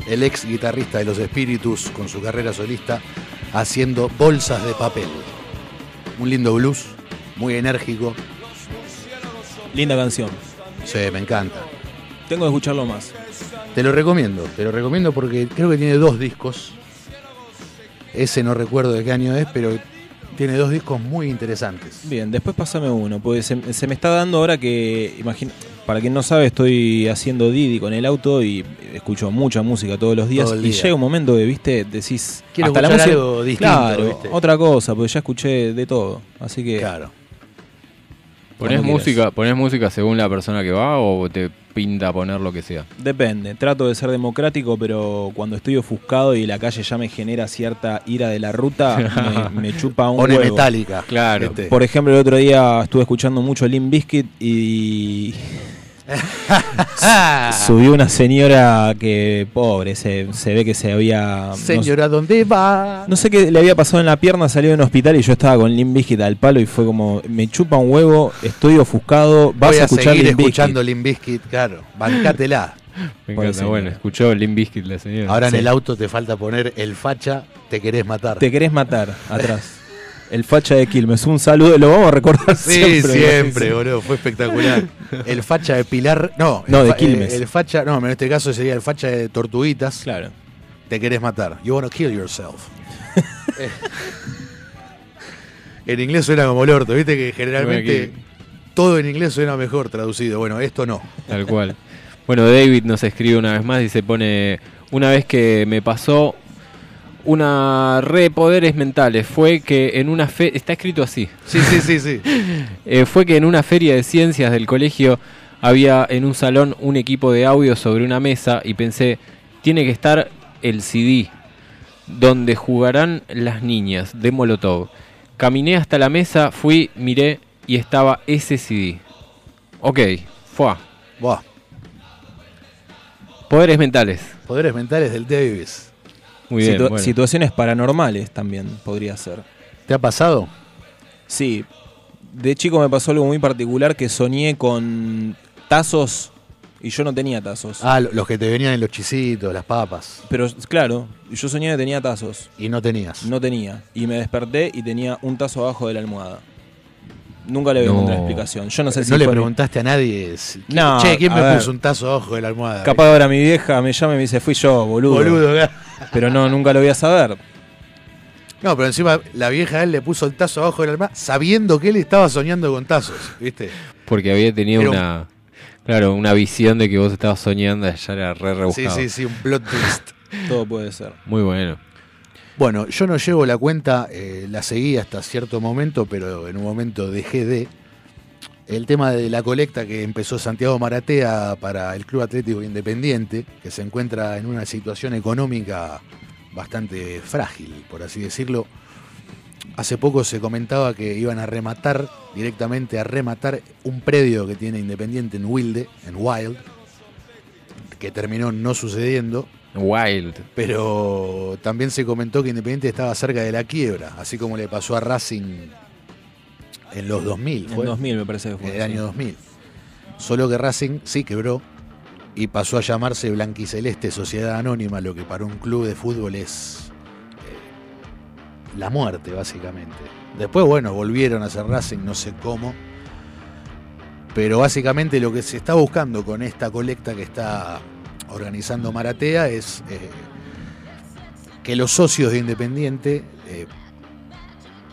el ex guitarrista de Los Espíritus con su carrera solista, haciendo bolsas de papel. Un lindo blues, muy enérgico. Linda canción. Sí, me encanta. Tengo que escucharlo más. Te lo recomiendo, te lo recomiendo porque creo que tiene dos discos. Ese no recuerdo de qué año es, pero tiene dos discos muy interesantes. Bien, después pásame uno, porque se, se me está dando ahora que, imagina, para quien no sabe, estoy haciendo Didi con el auto y escucho mucha música todos los días Todo y llega un momento que, viste, decís, Quiero hasta la música, algo distinto, claro, ¿viste? otra cosa, porque ya escuché de todo, así que Claro. ¿Ponés música, ¿Ponés música según la persona que va o te pinta poner lo que sea? Depende, trato de ser democrático, pero cuando estoy ofuscado y la calle ya me genera cierta ira de la ruta, (laughs) me, me chupa un Pone huevo. metálica. Claro. Este. Por ejemplo, el otro día estuve escuchando mucho Limp Bizkit y (laughs) subió una señora que, pobre, se, se ve que se había... no Señora, ¿dónde va? No sé qué le había pasado en la pierna, salió de un hospital y yo estaba con Limp Bizkit al palo y fue como, me chupa un huevo, estoy ofuscado, vas Voy a a, escuchar seguir Limp escuchando Limp Bizkit, claro. Bancátela. (laughs) Me encanta. eso. Bueno, escuchó Limp Bizkit la señora. Ahora Sí. en el auto te falta poner el facha, te querés matar. Te querés matar, atrás. El facha de Quilmes, un saludo, lo vamos a recordar Sí, siempre. siempre, boludo, fue espectacular. (laughs) El facha de Pilar, no, No, el de Quilmes. El, el facha, no, en este caso sería el facha de Tortuguitas. Claro. Te querés matar. You wanna kill yourself. Eh. (laughs) en inglés suena como el orto, viste que generalmente todo en inglés suena mejor traducido. Bueno, esto no. Tal cual. Bueno, David nos escribe una vez más y se pone, una vez que me pasó una red de poderes mentales, fue que en una fe, está escrito así, Sí, sí, sí, sí. (laughs) Eh, fue que en una feria de ciencias del colegio había en un salón un equipo de audio sobre una mesa y pensé, tiene que estar el CD donde jugarán las niñas de Molotov. Caminé hasta la mesa, fui, miré y estaba ese CD. Ok, fue. Buah, Poderes mentales. poderes mentales del Davis. Muy bien. Situ- bueno. Situaciones paranormales también podría ser. ¿Te ha pasado? Sí, de chico me pasó algo muy particular que soñé con tazos y yo no tenía tazos. Ah, lo- los que te venían en los chisitos, las papas. Pero claro, yo soñé que tenía tazos. Y no tenías. No tenía. Y me desperté y tenía un tazo abajo de la almohada. Nunca le voy a No. encontrar explicación. Yo no sé si no le mi- preguntaste a nadie. si- No, che, ¿quién me ver. puso un tazo abajo de la almohada? Capaz ahora mi vieja me llama y me dice, fui yo, boludo. Boludo, ¿verdad? Pero no, nunca lo voy a saber. No, pero encima la vieja a él le puso el tazo abajo de la almohada sabiendo que él estaba soñando con tazos, ¿viste? Porque había tenido una. Claro, una visión de que vos estabas soñando, ya era re Sí, rebuscado. sí, sí, un plot twist. Todo puede ser. Muy bueno. Bueno, yo no llevo la cuenta, eh, la seguí hasta cierto momento, pero en un momento dejé de. El tema de la colecta que empezó Santiago Maratea para el Club Atlético Independiente, que se encuentra en una situación económica bastante frágil, por así decirlo. Hace poco se comentaba que iban a rematar, directamente a rematar un predio que tiene Independiente en Wilde, en Wild, que terminó no sucediendo. Wild. Pero también se comentó que Independiente estaba cerca de la quiebra, así como le pasó a Racing en los 2000. En ¿fue? 2000 me parece que fue. En el sí. año 2000. Solo que Racing sí quebró y pasó a llamarse Blanquiceleste Sociedad Anónima, lo que para un club de fútbol es eh, la muerte, básicamente. Después, bueno, volvieron a hacer Racing, no sé cómo. Pero básicamente lo que se está buscando con esta colecta que está organizando Maratea es eh, que los socios de Independiente eh,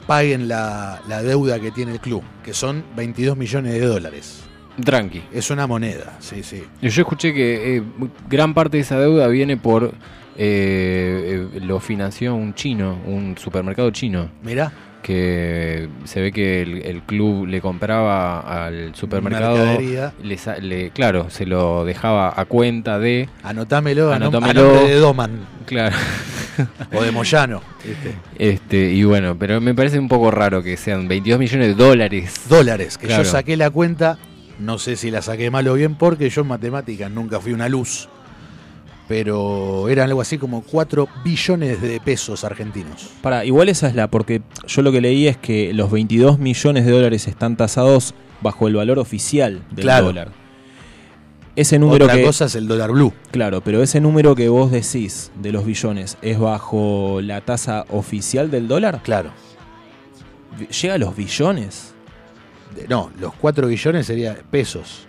paguen la, la deuda que tiene el club, que son 22 millones de dólares. Tranqui. Es una moneda, sí, sí. Yo escuché que eh, gran parte de esa deuda viene por. lo financió un chino, un supermercado chino. Mirá. Que se ve que el, el club le compraba al supermercado. Le le- claro, se lo dejaba a cuenta de. Anotámelo, a nom- a Anotámelo. nombre de Doman. Claro. O de Moyano. Este, y bueno, pero me parece un poco raro que sean 22 millones de dólares. Dólares, que Claro. yo saqué la cuenta, no sé si la saqué mal o bien, porque yo en matemáticas nunca fui una luz. Pero eran algo así como 4 billones de pesos argentinos. Para, igual esa es la, porque yo lo que leí es que los 22 millones de dólares están tasados bajo el valor oficial del Claro. dólar. Ese número Otra que. cosa es el dólar blue. Claro, pero ese número que vos decís de los billones es bajo la tasa oficial del dólar. Claro. ¿Llega a los billones? No, los 4 billones serían pesos.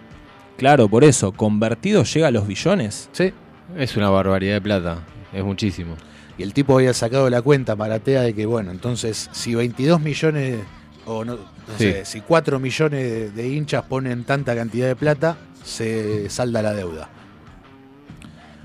Claro, por eso, convertido llega a los billones. Sí. Es una barbaridad de plata. Es muchísimo. Y el tipo había sacado la cuenta Maratea de que, bueno, entonces si 22 millones, o no, no Sí. sé, si 4 millones de, de hinchas ponen tanta cantidad de plata, se salda la deuda.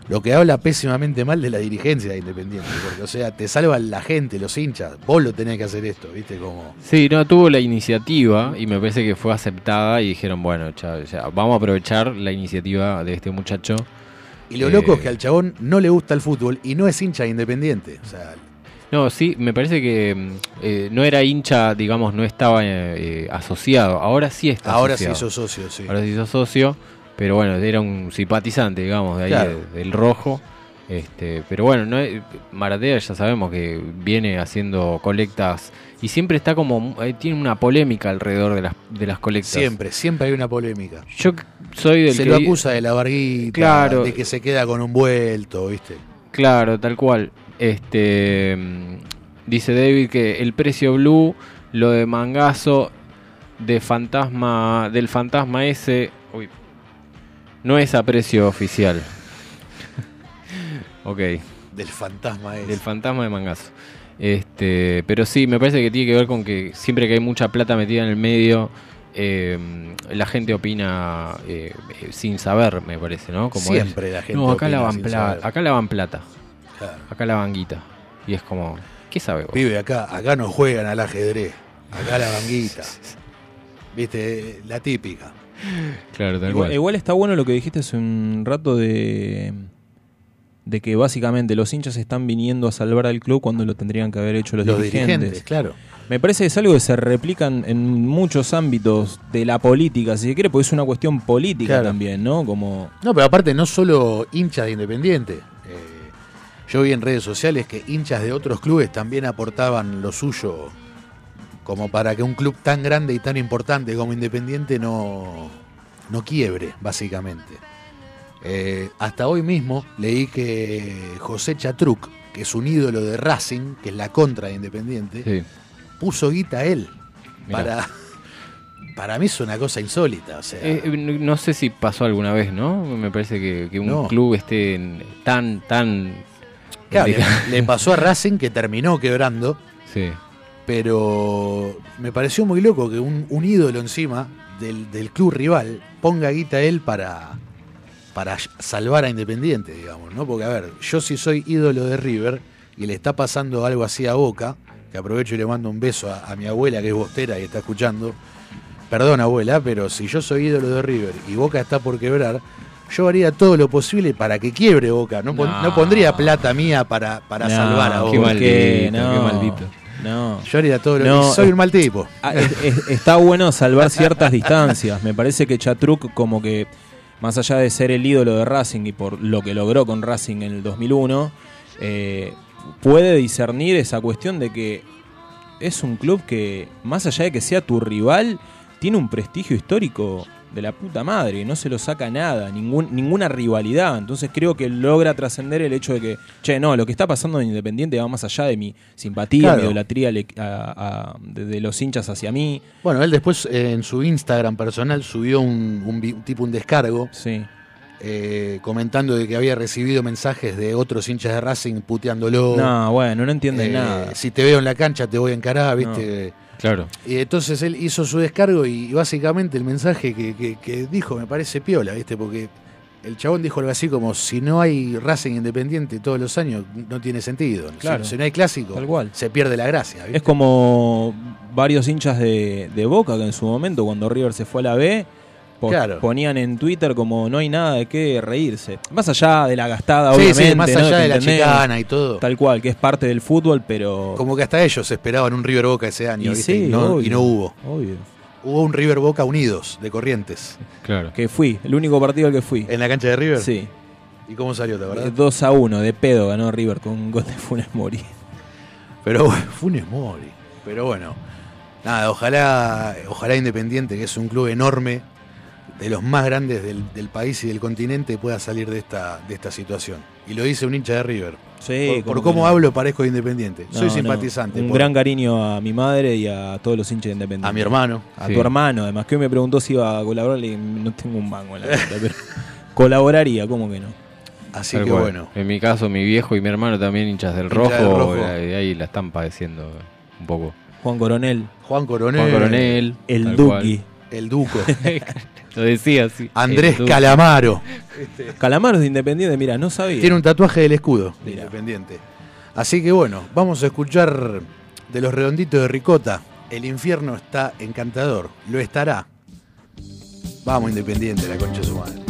Lo que habla pésimamente mal de la dirigencia de Independiente, porque, o sea, te salvan la gente, los hinchas. Vos lo tenés que hacer esto, ¿viste? Como. Sí, no, tuvo la iniciativa y me parece que fue aceptada y dijeron, bueno, ya, ya, vamos a aprovechar la iniciativa de este muchacho. Y lo Eh, loco es que al chabón no le gusta el fútbol y no es hincha de Independiente. O sea, No, sí, me parece que mm, eh, no era hincha, digamos, no estaba eh, eh, asociado. Ahora sí está ahora sí hizo socio, sí. Ahora se hizo socio, pero bueno, era un simpatizante, digamos, de ahí Claro. del rojo. Este, pero bueno, no Maratea ya sabemos que viene haciendo colectas y siempre está como eh, tiene una polémica alrededor de las de las colectas. Siempre, siempre hay una polémica. Yo soy del se que lo acusa de la barguita, Claro. de que se queda con un vuelto, ¿viste? Claro, tal cual. Este mm, dice David que el precio blue, lo de Mangazo, de fantasma, del fantasma ese, uy, no es a precio oficial. (laughs) ok. Del fantasma ese. Del fantasma de Mangazo. Este, pero sí, me parece que tiene que ver con que siempre que hay mucha plata metida en el medio, eh, la gente opina eh, eh, sin saber, me parece, ¿no? Como es, Siempre la gente No, acá opina lavan sin plata, saber". acá lavan plata, Claro. acá lavan guita. Y es como, ¿qué sabe vos? Pibe, acá, acá no juegan al ajedrez. Acá la banguita. (laughs) ¿Viste? La típica. Claro, tal Igual, cual. igual está bueno lo que dijiste hace un rato de, de que básicamente los hinchas están viniendo a salvar al club cuando lo tendrían que haber hecho los, Los dirigentes. dirigentes, claro. Me parece que es algo que se replica en, en muchos ámbitos de la política, si se quiere, porque es una cuestión política Claro. también, ¿no? Como No, pero aparte no solo hinchas de Independiente. Eh, yo vi en redes sociales que hinchas de otros clubes también aportaban lo suyo como para que un club tan grande y tan importante como Independiente no, no quiebre, básicamente. Eh, hasta hoy mismo leí que José Chatruc, que es un ídolo de Racing, que es la contra de Independiente, Sí. puso guita a él. Mirá. Para, para mí es una cosa insólita. O sea, Eh, eh, no sé si pasó alguna vez, ¿no? Me parece que, que un No. club esté en- tan, tan... Claro, le, pasó a Racing que terminó quebrando, Sí. pero me pareció muy loco que un, un ídolo encima del, del club rival ponga guita él para, para salvar a Independiente, digamos, ¿no? Porque, a ver, yo si soy ídolo de River y le está pasando algo así a Boca, que aprovecho y le mando un beso a, a mi abuela que es bostera y está escuchando. Perdón, abuela, pero si yo soy ídolo de River y Boca está por quebrar, yo haría todo lo posible para que quiebre Boca. No, pon- No. no pondría plata mía para, para No, salvar a Boca. qué maldito, qué no, maldito. No. Yo haría todo lo No, Soy un mal tipo. Ah, es- es- está bueno salvar ciertas distancias. Me parece que Chatruc, como que más allá de ser el ídolo de Racing y por lo que logró con Racing en el 2001, eh, puede discernir esa cuestión de que es un club que, más allá de que sea tu rival, tiene un prestigio histórico de la puta madre, no se lo saca nada, ningún, ninguna rivalidad. Entonces creo que logra trascender el hecho de que, che, no, lo que está pasando en Independiente va más allá de mi simpatía, Claro. mi idolatría a- a- de, de los hinchas hacia mí. Bueno, él después eh, en su Instagram personal subió un, tipo un descargo Sí. eh, comentando de que había recibido mensajes de otros hinchas de Racing puteándolo. No, bueno, no entiende Eh, nada. Si te veo en la cancha te voy a encarar, ¿viste? Claro. Y entonces él hizo su descargo y básicamente el mensaje que, que- que dijo me parece piola, ¿viste? Porque el chabón dijo algo así como, si no hay Racing Independiente todos los años, no tiene sentido. Si- Claro. Si, no hay clásico, Tal cual. se pierde la gracia, ¿viste? Es como varios hinchas de, de Boca que en su momento, cuando River se fue a la B, Claro. ponían en Twitter como no hay nada de qué reírse. Más allá de la gastada, Sí, sí, obviamente. más ¿no? allá Que de la chicana y todo. Tal cual, que es parte del fútbol, pero. Como que hasta ellos esperaban un River Boca ese año, Y ¿viste? sí, y, no, obvio, y no hubo. Obvio. Hubo un River Boca Unidos de Corrientes. Claro. Que fui, el único partido al que fui. ¿En la cancha de River? Sí. ¿Y cómo salió, te Eh, verdad? 2 a 1, de pedo ganó River con un gol de Funes Mori. Pero bueno, (laughs) Funes Mori. Pero bueno, nada, ojalá, ojalá Independiente, que es un club enorme, de los más grandes del, del país y del continente, pueda salir de esta, de esta situación. Y lo dice un hincha de River. Sí, por, por cómo no. hablo, parezco de Independiente. No, Soy no, simpatizante. Un por- gran cariño a mi madre y a todos los hinchas de Independiente. A mi hermano. A Sí. tu hermano, además que hoy me preguntó si iba a colaborar, le dije, no tengo un mango en la cuenta, pero (laughs) colaboraría, ¿cómo que no? Así Tal que cual. bueno. En mi caso, mi viejo y mi hermano también hinchas del Hinchas rojo, del Rojo. ahí la están padeciendo un poco. Juan Coronel, Juan Coronel. Juan Coronel. el Duki. El Duco. (laughs) (laughs) Lo decía así. Andrés El Duki. Calamaro. Calamaros de Independiente, mira, no sabía. Tiene un tatuaje del escudo de Mirá. Independiente. Así que bueno, vamos a escuchar de los redonditos de Ricota. El infierno está encantador. Lo estará. Vamos, Independiente, la concha de su madre.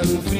Que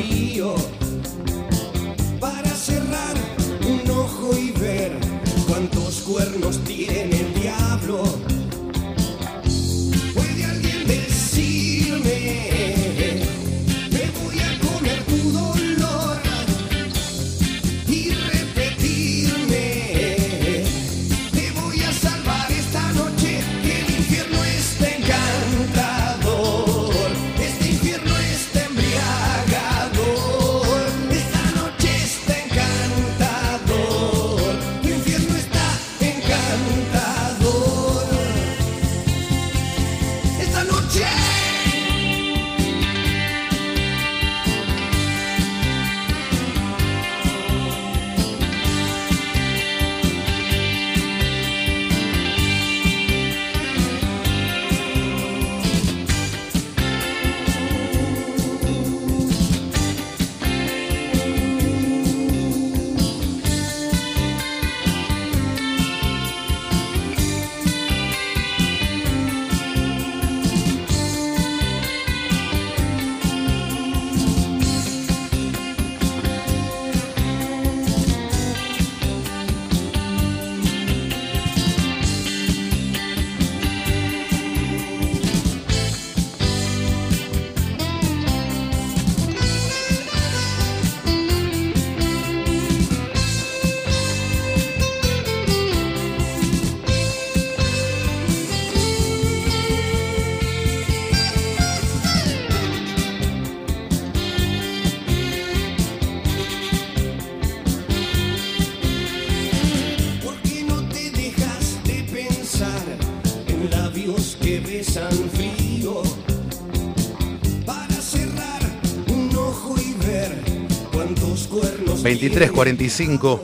23.45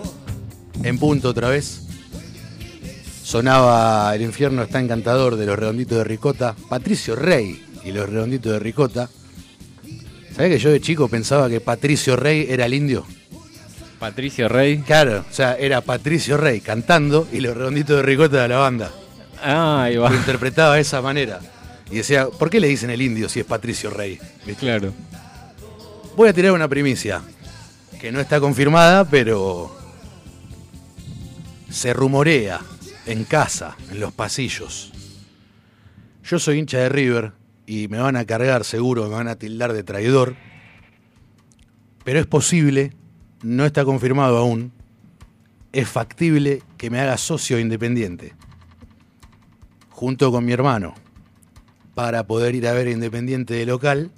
en punto otra vez. Sonaba El infierno está encantador de los redonditos de ricota. Patricio Rey y los redonditos de ricota. ¿Sabés que yo de chico pensaba que Patricio Rey era el indio? Patricio Rey. Claro, o sea, era Patricio Rey cantando y los redonditos de ricota de la banda. Ah, ahí va. Lo interpretaba de esa manera. Y decía, ¿por qué le dicen el indio si es Patricio Rey? ¿Viste? Claro. Voy a tirar una primicia, que no está confirmada, pero se rumorea en casa, en los pasillos. Yo soy hincha de River y me van a cargar seguro, me van a tildar de traidor, pero es posible, no está confirmado aún, es factible que me haga socio independiente, junto con mi hermano, para poder ir a ver Independiente de local,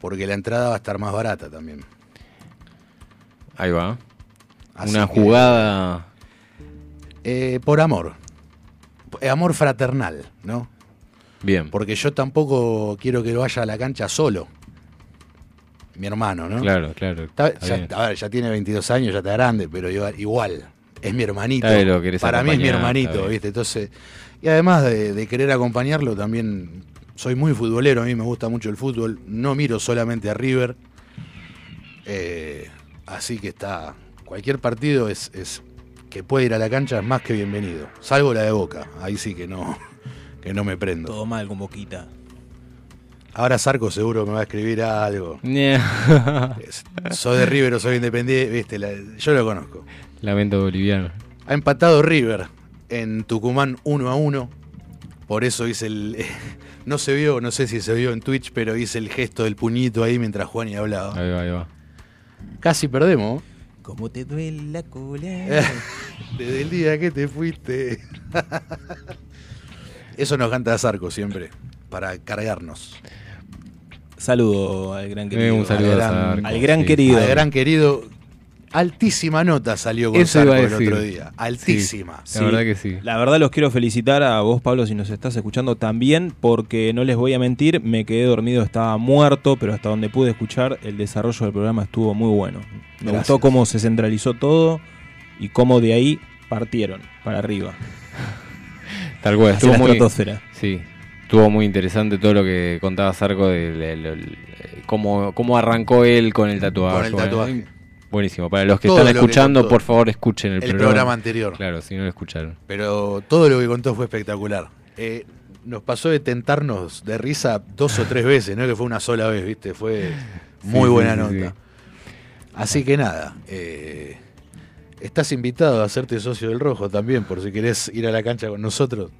porque la entrada va a estar más barata también. Ahí va. Así Una que- jugada. Eh, por amor. Eh, Amor fraternal, ¿no? Bien. Porque yo tampoco quiero que vaya a la cancha solo. Mi hermano, ¿no? Claro, claro. Está- está ya, a ver, ya tiene 22 años, ya está grande, pero igual, es mi hermanito. Lo Para mí es mi hermanito. ¿viste? Entonces, y además de, de querer acompañarlo, también soy muy futbolero, a mí me gusta mucho el fútbol. No miro solamente a River. Eh, así que está. Cualquier partido es, es que puede ir a la cancha es más que bienvenido. Salvo la de Boca, ahí sí que no, (laughs) que no me prendo. Todo mal con Boquita. Ahora Sarco seguro me va a escribir algo. (laughs) Soy de River o soy independiente, viste, la- yo lo conozco. Lamento boliviano. Ha empatado River en Tucumán 1 a 1. Por eso hice el. (laughs) No se vio, no sé si se vio en Twitch, pero hice el gesto del puñito ahí mientras Juan y hablaba. Ahí va, ahí va. Casi perdemos. ¿Cómo te duele la cola? (laughs) Desde el día que te fuiste. (laughs) Eso nos canta Zarco siempre, para cargarnos. Saludo al gran querido. Eh, un saludo Al a gran- Zarco, al gran sí. querido. Al gran querido. Altísima nota salió a el decir. otro día. Altísima. La verdad que sí. La verdad los quiero felicitar a vos, Pablo, si nos estás escuchando también, porque no les voy a mentir, me quedé dormido, estaba muerto, pero hasta donde pude escuchar, el desarrollo del programa estuvo muy bueno. Me Gracias. gustó cómo se centralizó todo y cómo de ahí partieron para arriba. (laughs) Tal cual, estuvo muy. Sí, estuvo muy interesante todo lo que contaba Zarco de, de- de- de- cómo, cómo arrancó él con el tatuaje. Con el Bueno, tatuaje. Buenísimo. Para los que Todo están lo escuchando, por favor, escuchen el, El programa anterior. Claro, si no lo escucharon. Pero todo lo que contó fue espectacular. Eh, nos pasó de tentarnos de risa dos o tres veces, no es que fue una sola vez, ¿viste? Fue muy Sí, buena sí, nota. sí. Así que nada, eh, estás invitado a hacerte socio del Rojo también, por si querés ir a la cancha con nosotros.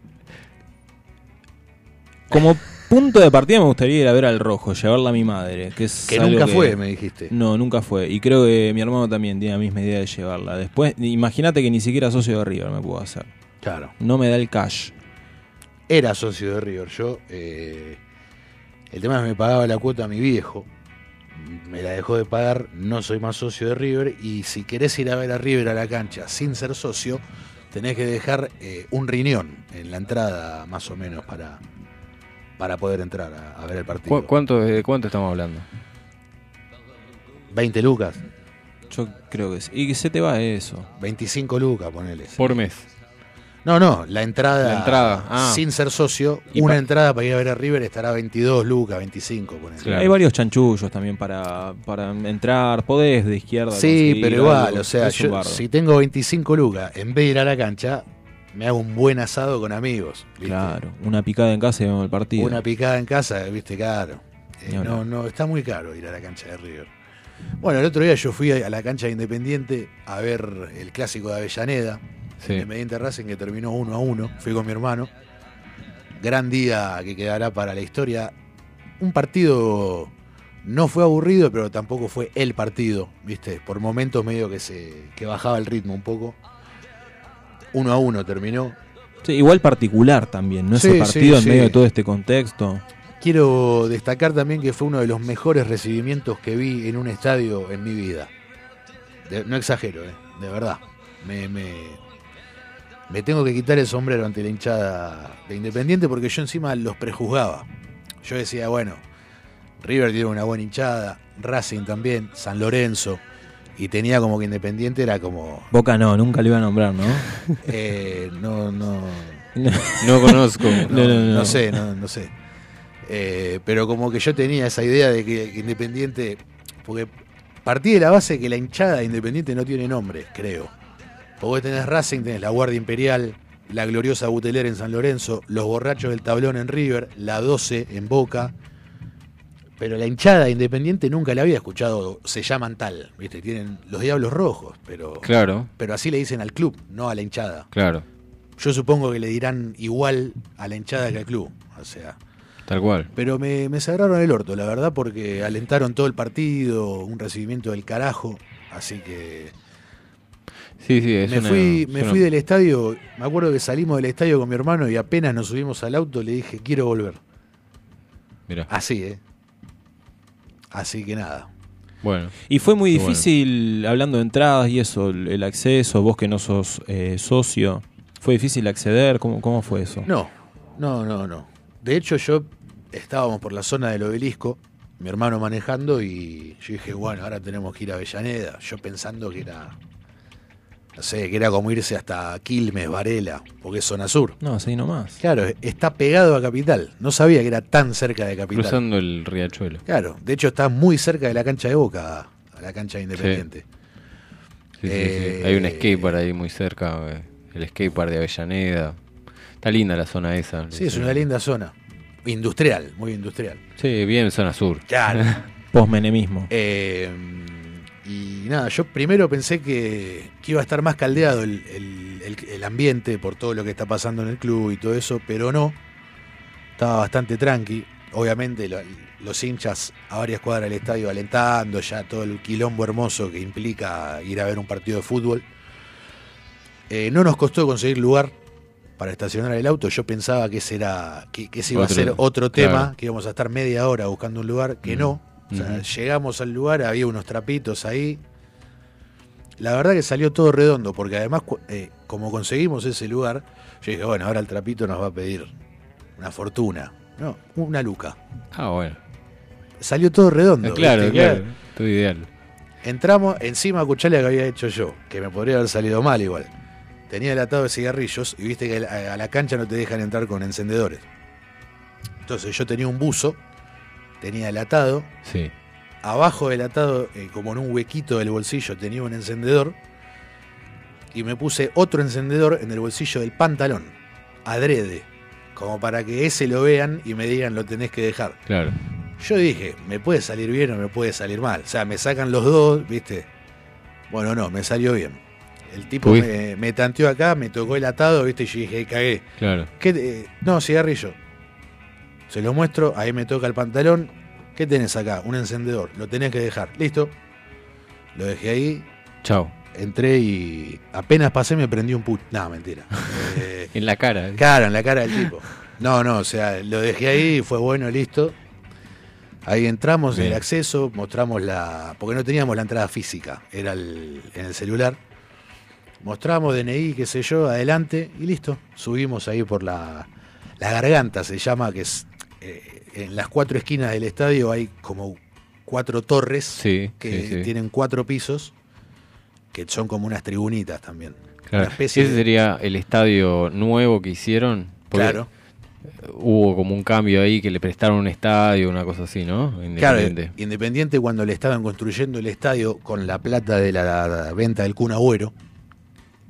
Como punto de partida me gustaría ir a ver al rojo, llevarla a mi madre, que es Que algo nunca fue, me dijiste. No, nunca fue. Y creo que mi hermano también tiene la misma idea de llevarla. Después, imagínate que ni siquiera socio de River me puedo hacer. Claro. No me da el cash. Era socio de River. Yo, eh, el tema es que me pagaba la cuota a mi viejo. Me la dejó de pagar, no soy más socio de River. Y si querés ir a ver a River a la cancha sin ser socio, tenés que dejar eh, un riñón en la entrada, más o menos, para, para poder entrar a, a ver el partido. ¿Cu- ¿Cuánto, ¿De cuánto estamos hablando? 20 lucas. Yo creo que sí. Y que se te va eso. 25 lucas, ponele. Por mes. No, no, la entrada, La entrada, ah. sin ser socio, Y una pa- entrada para ir a ver a River estará 22 lucas, 25, ponele. Hay varios chanchullos también para, para entrar. Podés de izquierda. Sí, pero igual, algo. o sea, yo, si tengo 25 lucas, en vez de ir a la cancha, me hago un buen asado con amigos. ¿viste? Claro, una picada en casa y vemos el partido. Una picada en casa, viste, caro. Eh, no, no, está muy caro ir a la cancha de River. Bueno, el otro día yo fui a la cancha de Independiente a ver el clásico de Avellaneda, Sí. Independiente Racing, que terminó 1 a 1. Fui con mi hermano. Gran día que quedará para la historia. Un partido no fue aburrido, pero tampoco fue el partido, ¿viste? Por momentos medio que se que bajaba el ritmo un poco. 1 a 1 terminó. Sí, igual particular también, ¿no? Ese partido sí, en medio de todo este contexto. Quiero destacar también que fue uno de los mejores recibimientos que vi en un estadio en mi vida. De- no exagero, ¿eh? de verdad. Me, me- me tengo que quitar el sombrero ante la hinchada de Independiente porque yo encima los prejuzgaba. Yo decía, bueno, River tiene una buena hinchada, Racing también, San Lorenzo, Y tenía como que Independiente era como. Boca no, nunca lo iba a nombrar, ¿no? (laughs) eh, no, no. No conozco. no, No, no, no. no sé, no, no sé. Eh, pero como que yo tenía esa idea de que Independiente. Porque partí de la base que la hinchada de Independiente no tiene nombre, creo. Porque vos tenés Racing, tenés la Guardia Imperial, la gloriosa Buteler en San Lorenzo, los borrachos del tablón en River, la 12 en Boca. Pero la hinchada de Independiente nunca la había escuchado, se llaman tal, ¿viste? Tienen los Diablos Rojos, pero, Claro. pero así le dicen al club, no a la hinchada. Claro, Yo supongo que le dirán igual a la hinchada que al club. O sea. tal cual. Pero me, me sagraron el orto, la verdad, porque alentaron todo el partido, un recibimiento del carajo. Así que. Sí, sí, es me una- fui, me una- fui del estadio. Me acuerdo que salimos del estadio con mi hermano y apenas nos subimos al auto le dije, quiero volver. Mirá. Así, ¿eh? Así que nada. Bueno. Y fue muy bueno. difícil, hablando de entradas y eso, el, el acceso, vos que no sos eh, socio, ¿fue difícil acceder? ¿Cómo, cómo fue eso? No, no, no, no. De hecho, yo estábamos por la zona del obelisco, mi hermano manejando, y yo dije, bueno, ahora tenemos que ir a Avellaneda. Yo pensando que era, no sé, que era como irse hasta Quilmes, Varela, porque es zona sur. No, así nomás. Claro, está pegado a Capital. No sabía que era tan cerca de Capital. Cruzando el riachuelo. Claro, de hecho está muy cerca de la cancha de Boca, a la cancha de Independiente. Sí, sí, Eh, sí. Hay un skatepark ahí muy cerca, eh, el skatepark de Avellaneda. Está linda la zona esa. Sí, es una linda zona. Industrial, muy industrial. Sí, bien zona sur. Claro. (laughs) Postmenemismo. Eh, y nada, yo primero pensé que, que iba a estar más caldeado el, el- el- el ambiente por todo lo que está pasando en el club y todo eso, pero no. Estaba bastante tranqui. Obviamente lo- los hinchas a varias cuadras del estadio alentando, ya todo el quilombo hermoso que implica ir a ver un partido de fútbol. Eh, no nos costó conseguir lugar para estacionar el auto. Yo pensaba que ese, era, que, que ese iba Otro- a ser otro tema, claro. que íbamos a estar media hora buscando un lugar, que Mm. no. O sea, Ujú. llegamos al lugar, había unos trapitos ahí. La verdad que salió todo redondo, porque además, eh, como conseguimos ese lugar, yo dije, bueno, ahora el trapito nos va a pedir una fortuna. No, una luca. Ah, bueno. Salió todo redondo. Eh, claro, ¿viste? claro. Todo ideal. Entramos, encima escuchá lo que había hecho yo, que me podría haber salido mal igual. Tenía el atado de cigarrillos y viste que a la cancha no te dejan entrar con encendedores. Entonces yo tenía un buzo, tenía el atado, Sí. abajo del atado, eh, como en un huequito del bolsillo, tenía un encendedor y me puse otro encendedor en el bolsillo del pantalón, adrede, como para que ese lo vean y me digan lo tenés que dejar. Claro. Yo dije, me puede salir bien o me puede salir mal. O sea, me sacan los dos, ¿viste? Bueno, no, me salió bien. El tipo me, me tanteó acá, me tocó el atado, ¿viste? Y yo dije, cagué. Claro. ¿Qué te- no, cigarrillo. Se lo muestro, ahí me toca el pantalón. ¿Qué tenés acá? Un encendedor. Lo tenés que dejar. Listo. Lo dejé ahí. Chao. Entré y apenas pasé me prendí un put. No, mentira. (laughs) Eh, En la cara. ¿eh? Claro, en la cara del tipo. No, no, o sea, lo dejé ahí, fue bueno, listo. Ahí entramos en el acceso, mostramos la. Porque no teníamos la entrada física, era el- en el celular. Mostramos DNI, qué sé yo, adelante y listo. Subimos ahí por la, la garganta, se llama, que es. Eh, en las cuatro esquinas del estadio hay como cuatro torres Sí, que sí, sí. tienen cuatro pisos, que son como unas tribunitas también. Claro. Ese de- sería el estadio nuevo que hicieron. Claro. Hubo como un cambio ahí que le prestaron un estadio, una cosa así, ¿no? Claro, Independiente. Independiente cuando le estaban construyendo el estadio con la plata de la, la venta del Kun Agüero,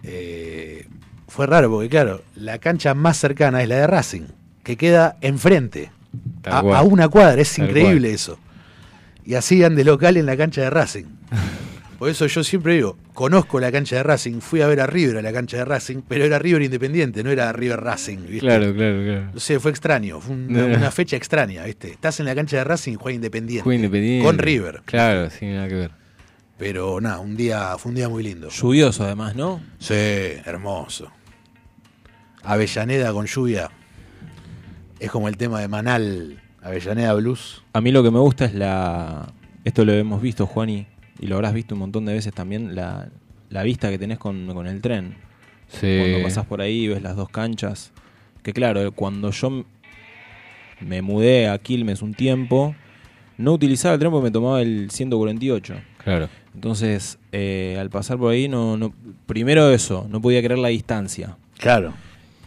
eh, fue raro porque claro, la cancha más cercana es la de Racing, que queda enfrente, a, una cuadra, es Tal increíble cual. eso. Y así de local en la cancha de Racing. (laughs) Por eso yo siempre digo, conozco la cancha de Racing, fui a ver a River a la cancha de Racing, pero era River Independiente, no era River Racing, ¿viste? Claro, claro, claro. No sé, fue extraño, fue una, una fecha extraña, ¿viste? Estás en la cancha de Racing y juega Independiente. Fue independiente. Con River. Claro, sin nada que ver. Pero nada, un día, fue un día muy lindo. Lluvioso además, ¿no? Sí, hermoso. Avellaneda con lluvia. Es como el tema de Manal, Avellaneda Blues. A mí lo que me gusta es la. Esto lo hemos visto, Juani, y lo habrás visto un montón de veces también, la, la vista que tenés con, con el tren. Sí. Cuando pasás por ahí ves las dos canchas. Que claro, cuando yo me mudé a Quilmes un tiempo, no utilizaba el tren porque me tomaba el 148. Claro. Entonces, eh, al pasar por ahí, no, no, primero eso, no podía creer la distancia. Claro.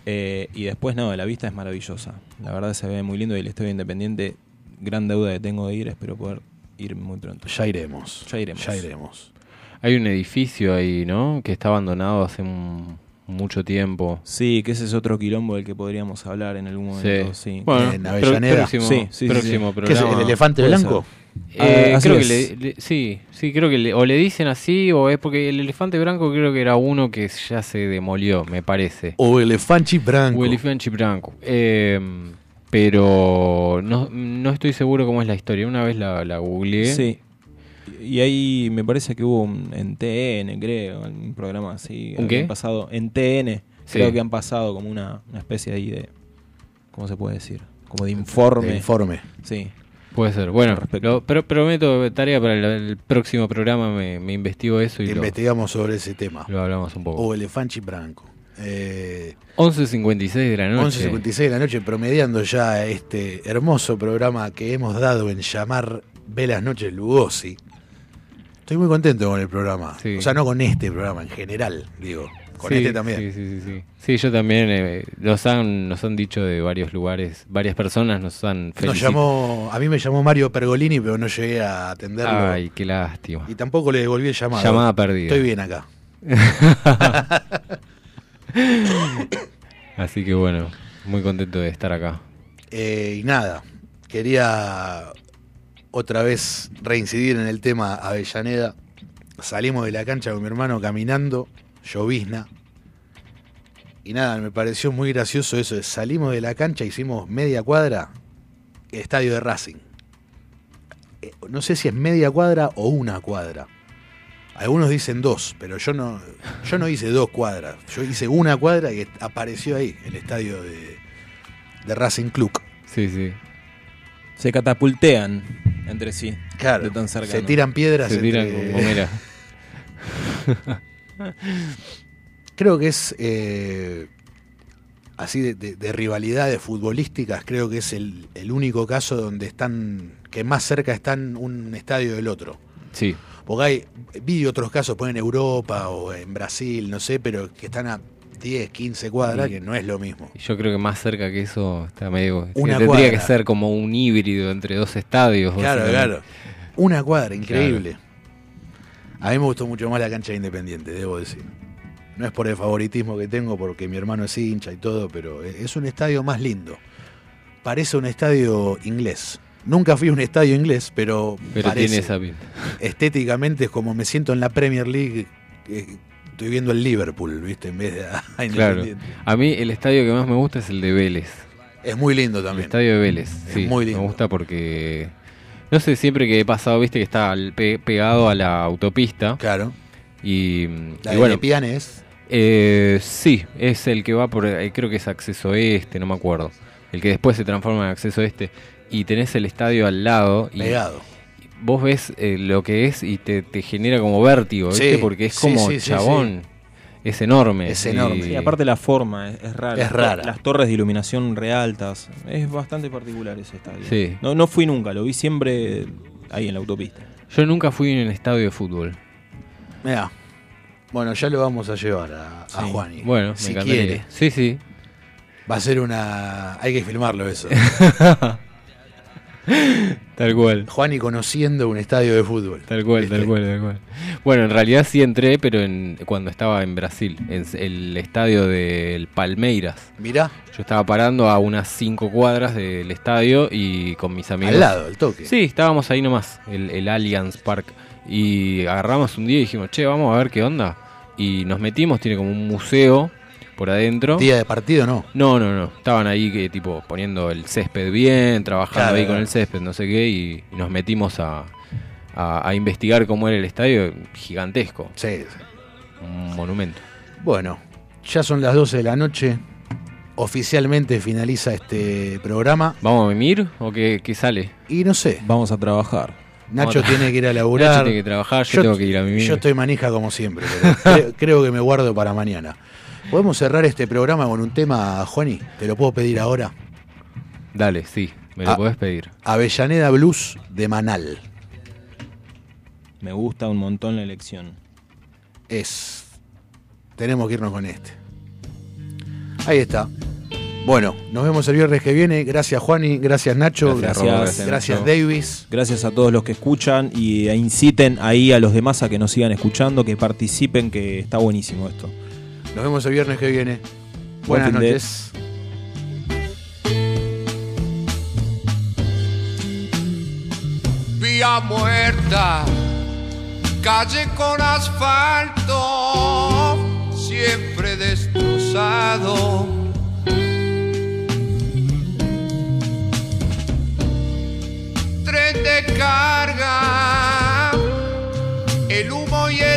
Eh, y después, no, la vista es maravillosa. La verdad se ve muy lindo y el Estadio Independiente, gran deuda que tengo de ir, espero poder ir muy pronto. Ya iremos. Ya iremos. Ya iremos. Hay un edificio ahí, ¿no? Que está abandonado hace un- mucho tiempo. Sí, que ese es otro quilombo del que podríamos hablar en algún momento. Sí. Sí. Bueno, En Avellaneda. próximo, Sí, sí, sí, próximo sí. ¿Qué es, el elefante blanco? Eh, Ah, así creo que le, le- sí, sí, creo que le- o le dicen así o es porque el elefante blanco creo que era uno que ya se demolió, me parece. O elefante branco. O elefante blanco. Eh, pero no, no estoy seguro cómo es la historia. Una vez la, la googleé. Sí. Y ahí me parece que hubo un- en TN, creo, un programa así. ¿Un qué? pasado en TN. Sí. Creo que han pasado como una, una especie ahí de. ¿Cómo se puede decir? Como de informe. De informe. Sí. Puede ser. Bueno, lo- pero prometo tarea para el, el próximo programa. Me, me investigo eso y lo, Investigamos sobre ese tema. lo hablamos un poco. O elefante branco. Eh, 11.56 de la noche. 11.56 de la noche, promediando ya este hermoso programa que hemos dado en llamar Velas Noches Lugosi. Estoy muy contento con el programa. Sí. O sea, no con este programa, en general, digo. Con Sí, este también. Sí, sí, sí, sí. Sí, yo también. eh, nos, han, nos han dicho de varios lugares, varias personas nos han Nos llamó, a mí me llamó Mario Pergolini, pero no llegué a atenderlo. Ay, qué lástima. Y tampoco le devolví el llamado. Llamada perdida. Estoy bien acá. (laughs) Así que bueno, muy contento de estar acá. Eh, y nada, quería otra vez reincidir en el tema Avellaneda. Salimos de la cancha con mi hermano caminando, llovizna. Y nada, me pareció muy gracioso eso. Salimos de la cancha, hicimos media cuadra, estadio de Racing. Eh, No sé si es media cuadra o una cuadra. Algunos dicen dos, pero yo no, yo no hice dos cuadras. Yo hice una cuadra y apareció ahí, el estadio de, de Racing Club. Sí, sí. Se catapultean entre sí. Claro, de tan cercano. se tiran piedras. Se tiran entre- como mira. (laughs) Creo que es eh, así de, de- de rivalidades futbolísticas, creo que es el, el único caso donde están, que más cerca están un estadio del otro. Sí. Porque hay, vi otros casos, pues en Europa o en Brasil, no sé, pero que están a 10, 15 cuadras, que no es lo mismo. Yo creo que más cerca que eso está medio. Una tendría que ser como un híbrido entre dos estadios. Claro, claro. Una cuadra, increíble. A mí me gustó mucho más la cancha de Independiente, debo decir. No es por el favoritismo que tengo, porque mi hermano es hincha y todo, pero es un estadio más lindo. Parece un estadio inglés. Nunca fui a un estadio inglés, pero, Pero parece. tiene esa pinta. Estéticamente es como me siento en la Premier League. eh, estoy viendo el Liverpool, ¿viste? En vez de a- a (laughs) Claro. Independiente. A mí el estadio que más me gusta es el de Vélez. Es muy lindo El también. estadio de Vélez. Es Sí, muy lindo. Me gusta porque. No sé, siempre que he pasado, viste que está al- pe- pegado a la autopista. Claro. Y, La y de bueno. Lepiane es. Eh, sí, es el que va por. eh, creo que es acceso este, no me acuerdo. El que después se transforma en acceso este. Y tenés el estadio al lado. Y Pegado. Vos ves eh, lo que es y te, te genera como vértigo, ¿viste? Sí, Porque es como sí, sí, chabón. Es enorme. Es enorme. Y- aparte la forma es, es rara. Es rara. Las torres de iluminación re altas. Es bastante particular ese estadio. Sí. No, no fui nunca, lo vi siempre ahí en la autopista. Yo nunca fui en un estadio de fútbol. Mira. Bueno, ya lo vamos a llevar a, a. Juani. Bueno, me si encantaría. quiere. Sí, sí. Va a ser una. Hay que filmarlo eso. (laughs) (laughs) Tal cual. Juani conociendo un estadio de fútbol. Tal cual, tal cual, tal cual. Bueno, en realidad sí entré, pero en, cuando estaba en Brasil, en el estadio del Palmeiras. Mirá. Yo estaba parando a unas 5 cuadras del estadio y con mis amigos. Al lado, al toque. Sí, estábamos ahí nomás, el, el Allianz Park. Y agarramos un día y dijimos, che, vamos a ver qué onda. Y nos metimos, tiene como un museo por adentro. Día de partido no. No, no, no. Estaban ahí que tipo poniendo el césped bien, trabajando Claro, ahí con el césped, no sé qué, y, y nos metimos a, a- a investigar cómo era el estadio, gigantesco. Sí, Un monumento. Bueno, ya son las 12 de la noche. Oficialmente finaliza este programa. ¿Vamos a mimir o qué, qué sale? Y no sé. Vamos a trabajar. Nacho tiene que ir a laburar. Nacho tiene que trabajar, yo tengo que ir a mimir. Yo estoy manija como siempre, pero (laughs) creo, creo que me guardo para mañana. ¿Podemos cerrar este programa con un tema, Juani? ¿Te lo puedo pedir ahora? Dale, sí. Me lo Ah. podés pedir. Avellaneda Blues de Manal. Me gusta un montón la elección. Es. Tenemos que irnos con este. Ahí está. Bueno, nos vemos el viernes que viene. Gracias, Juani. Gracias, Nacho. Gracias, Gracias, Nacho. Davis. Gracias a todos los que escuchan y e inciten ahí a los demás a que nos sigan escuchando, que participen, que está buenísimo esto. Nos vemos el viernes que viene. Buenas noches. Vía muerta, calle con asfalto, siempre destrozado. Tren de carga, el humo y el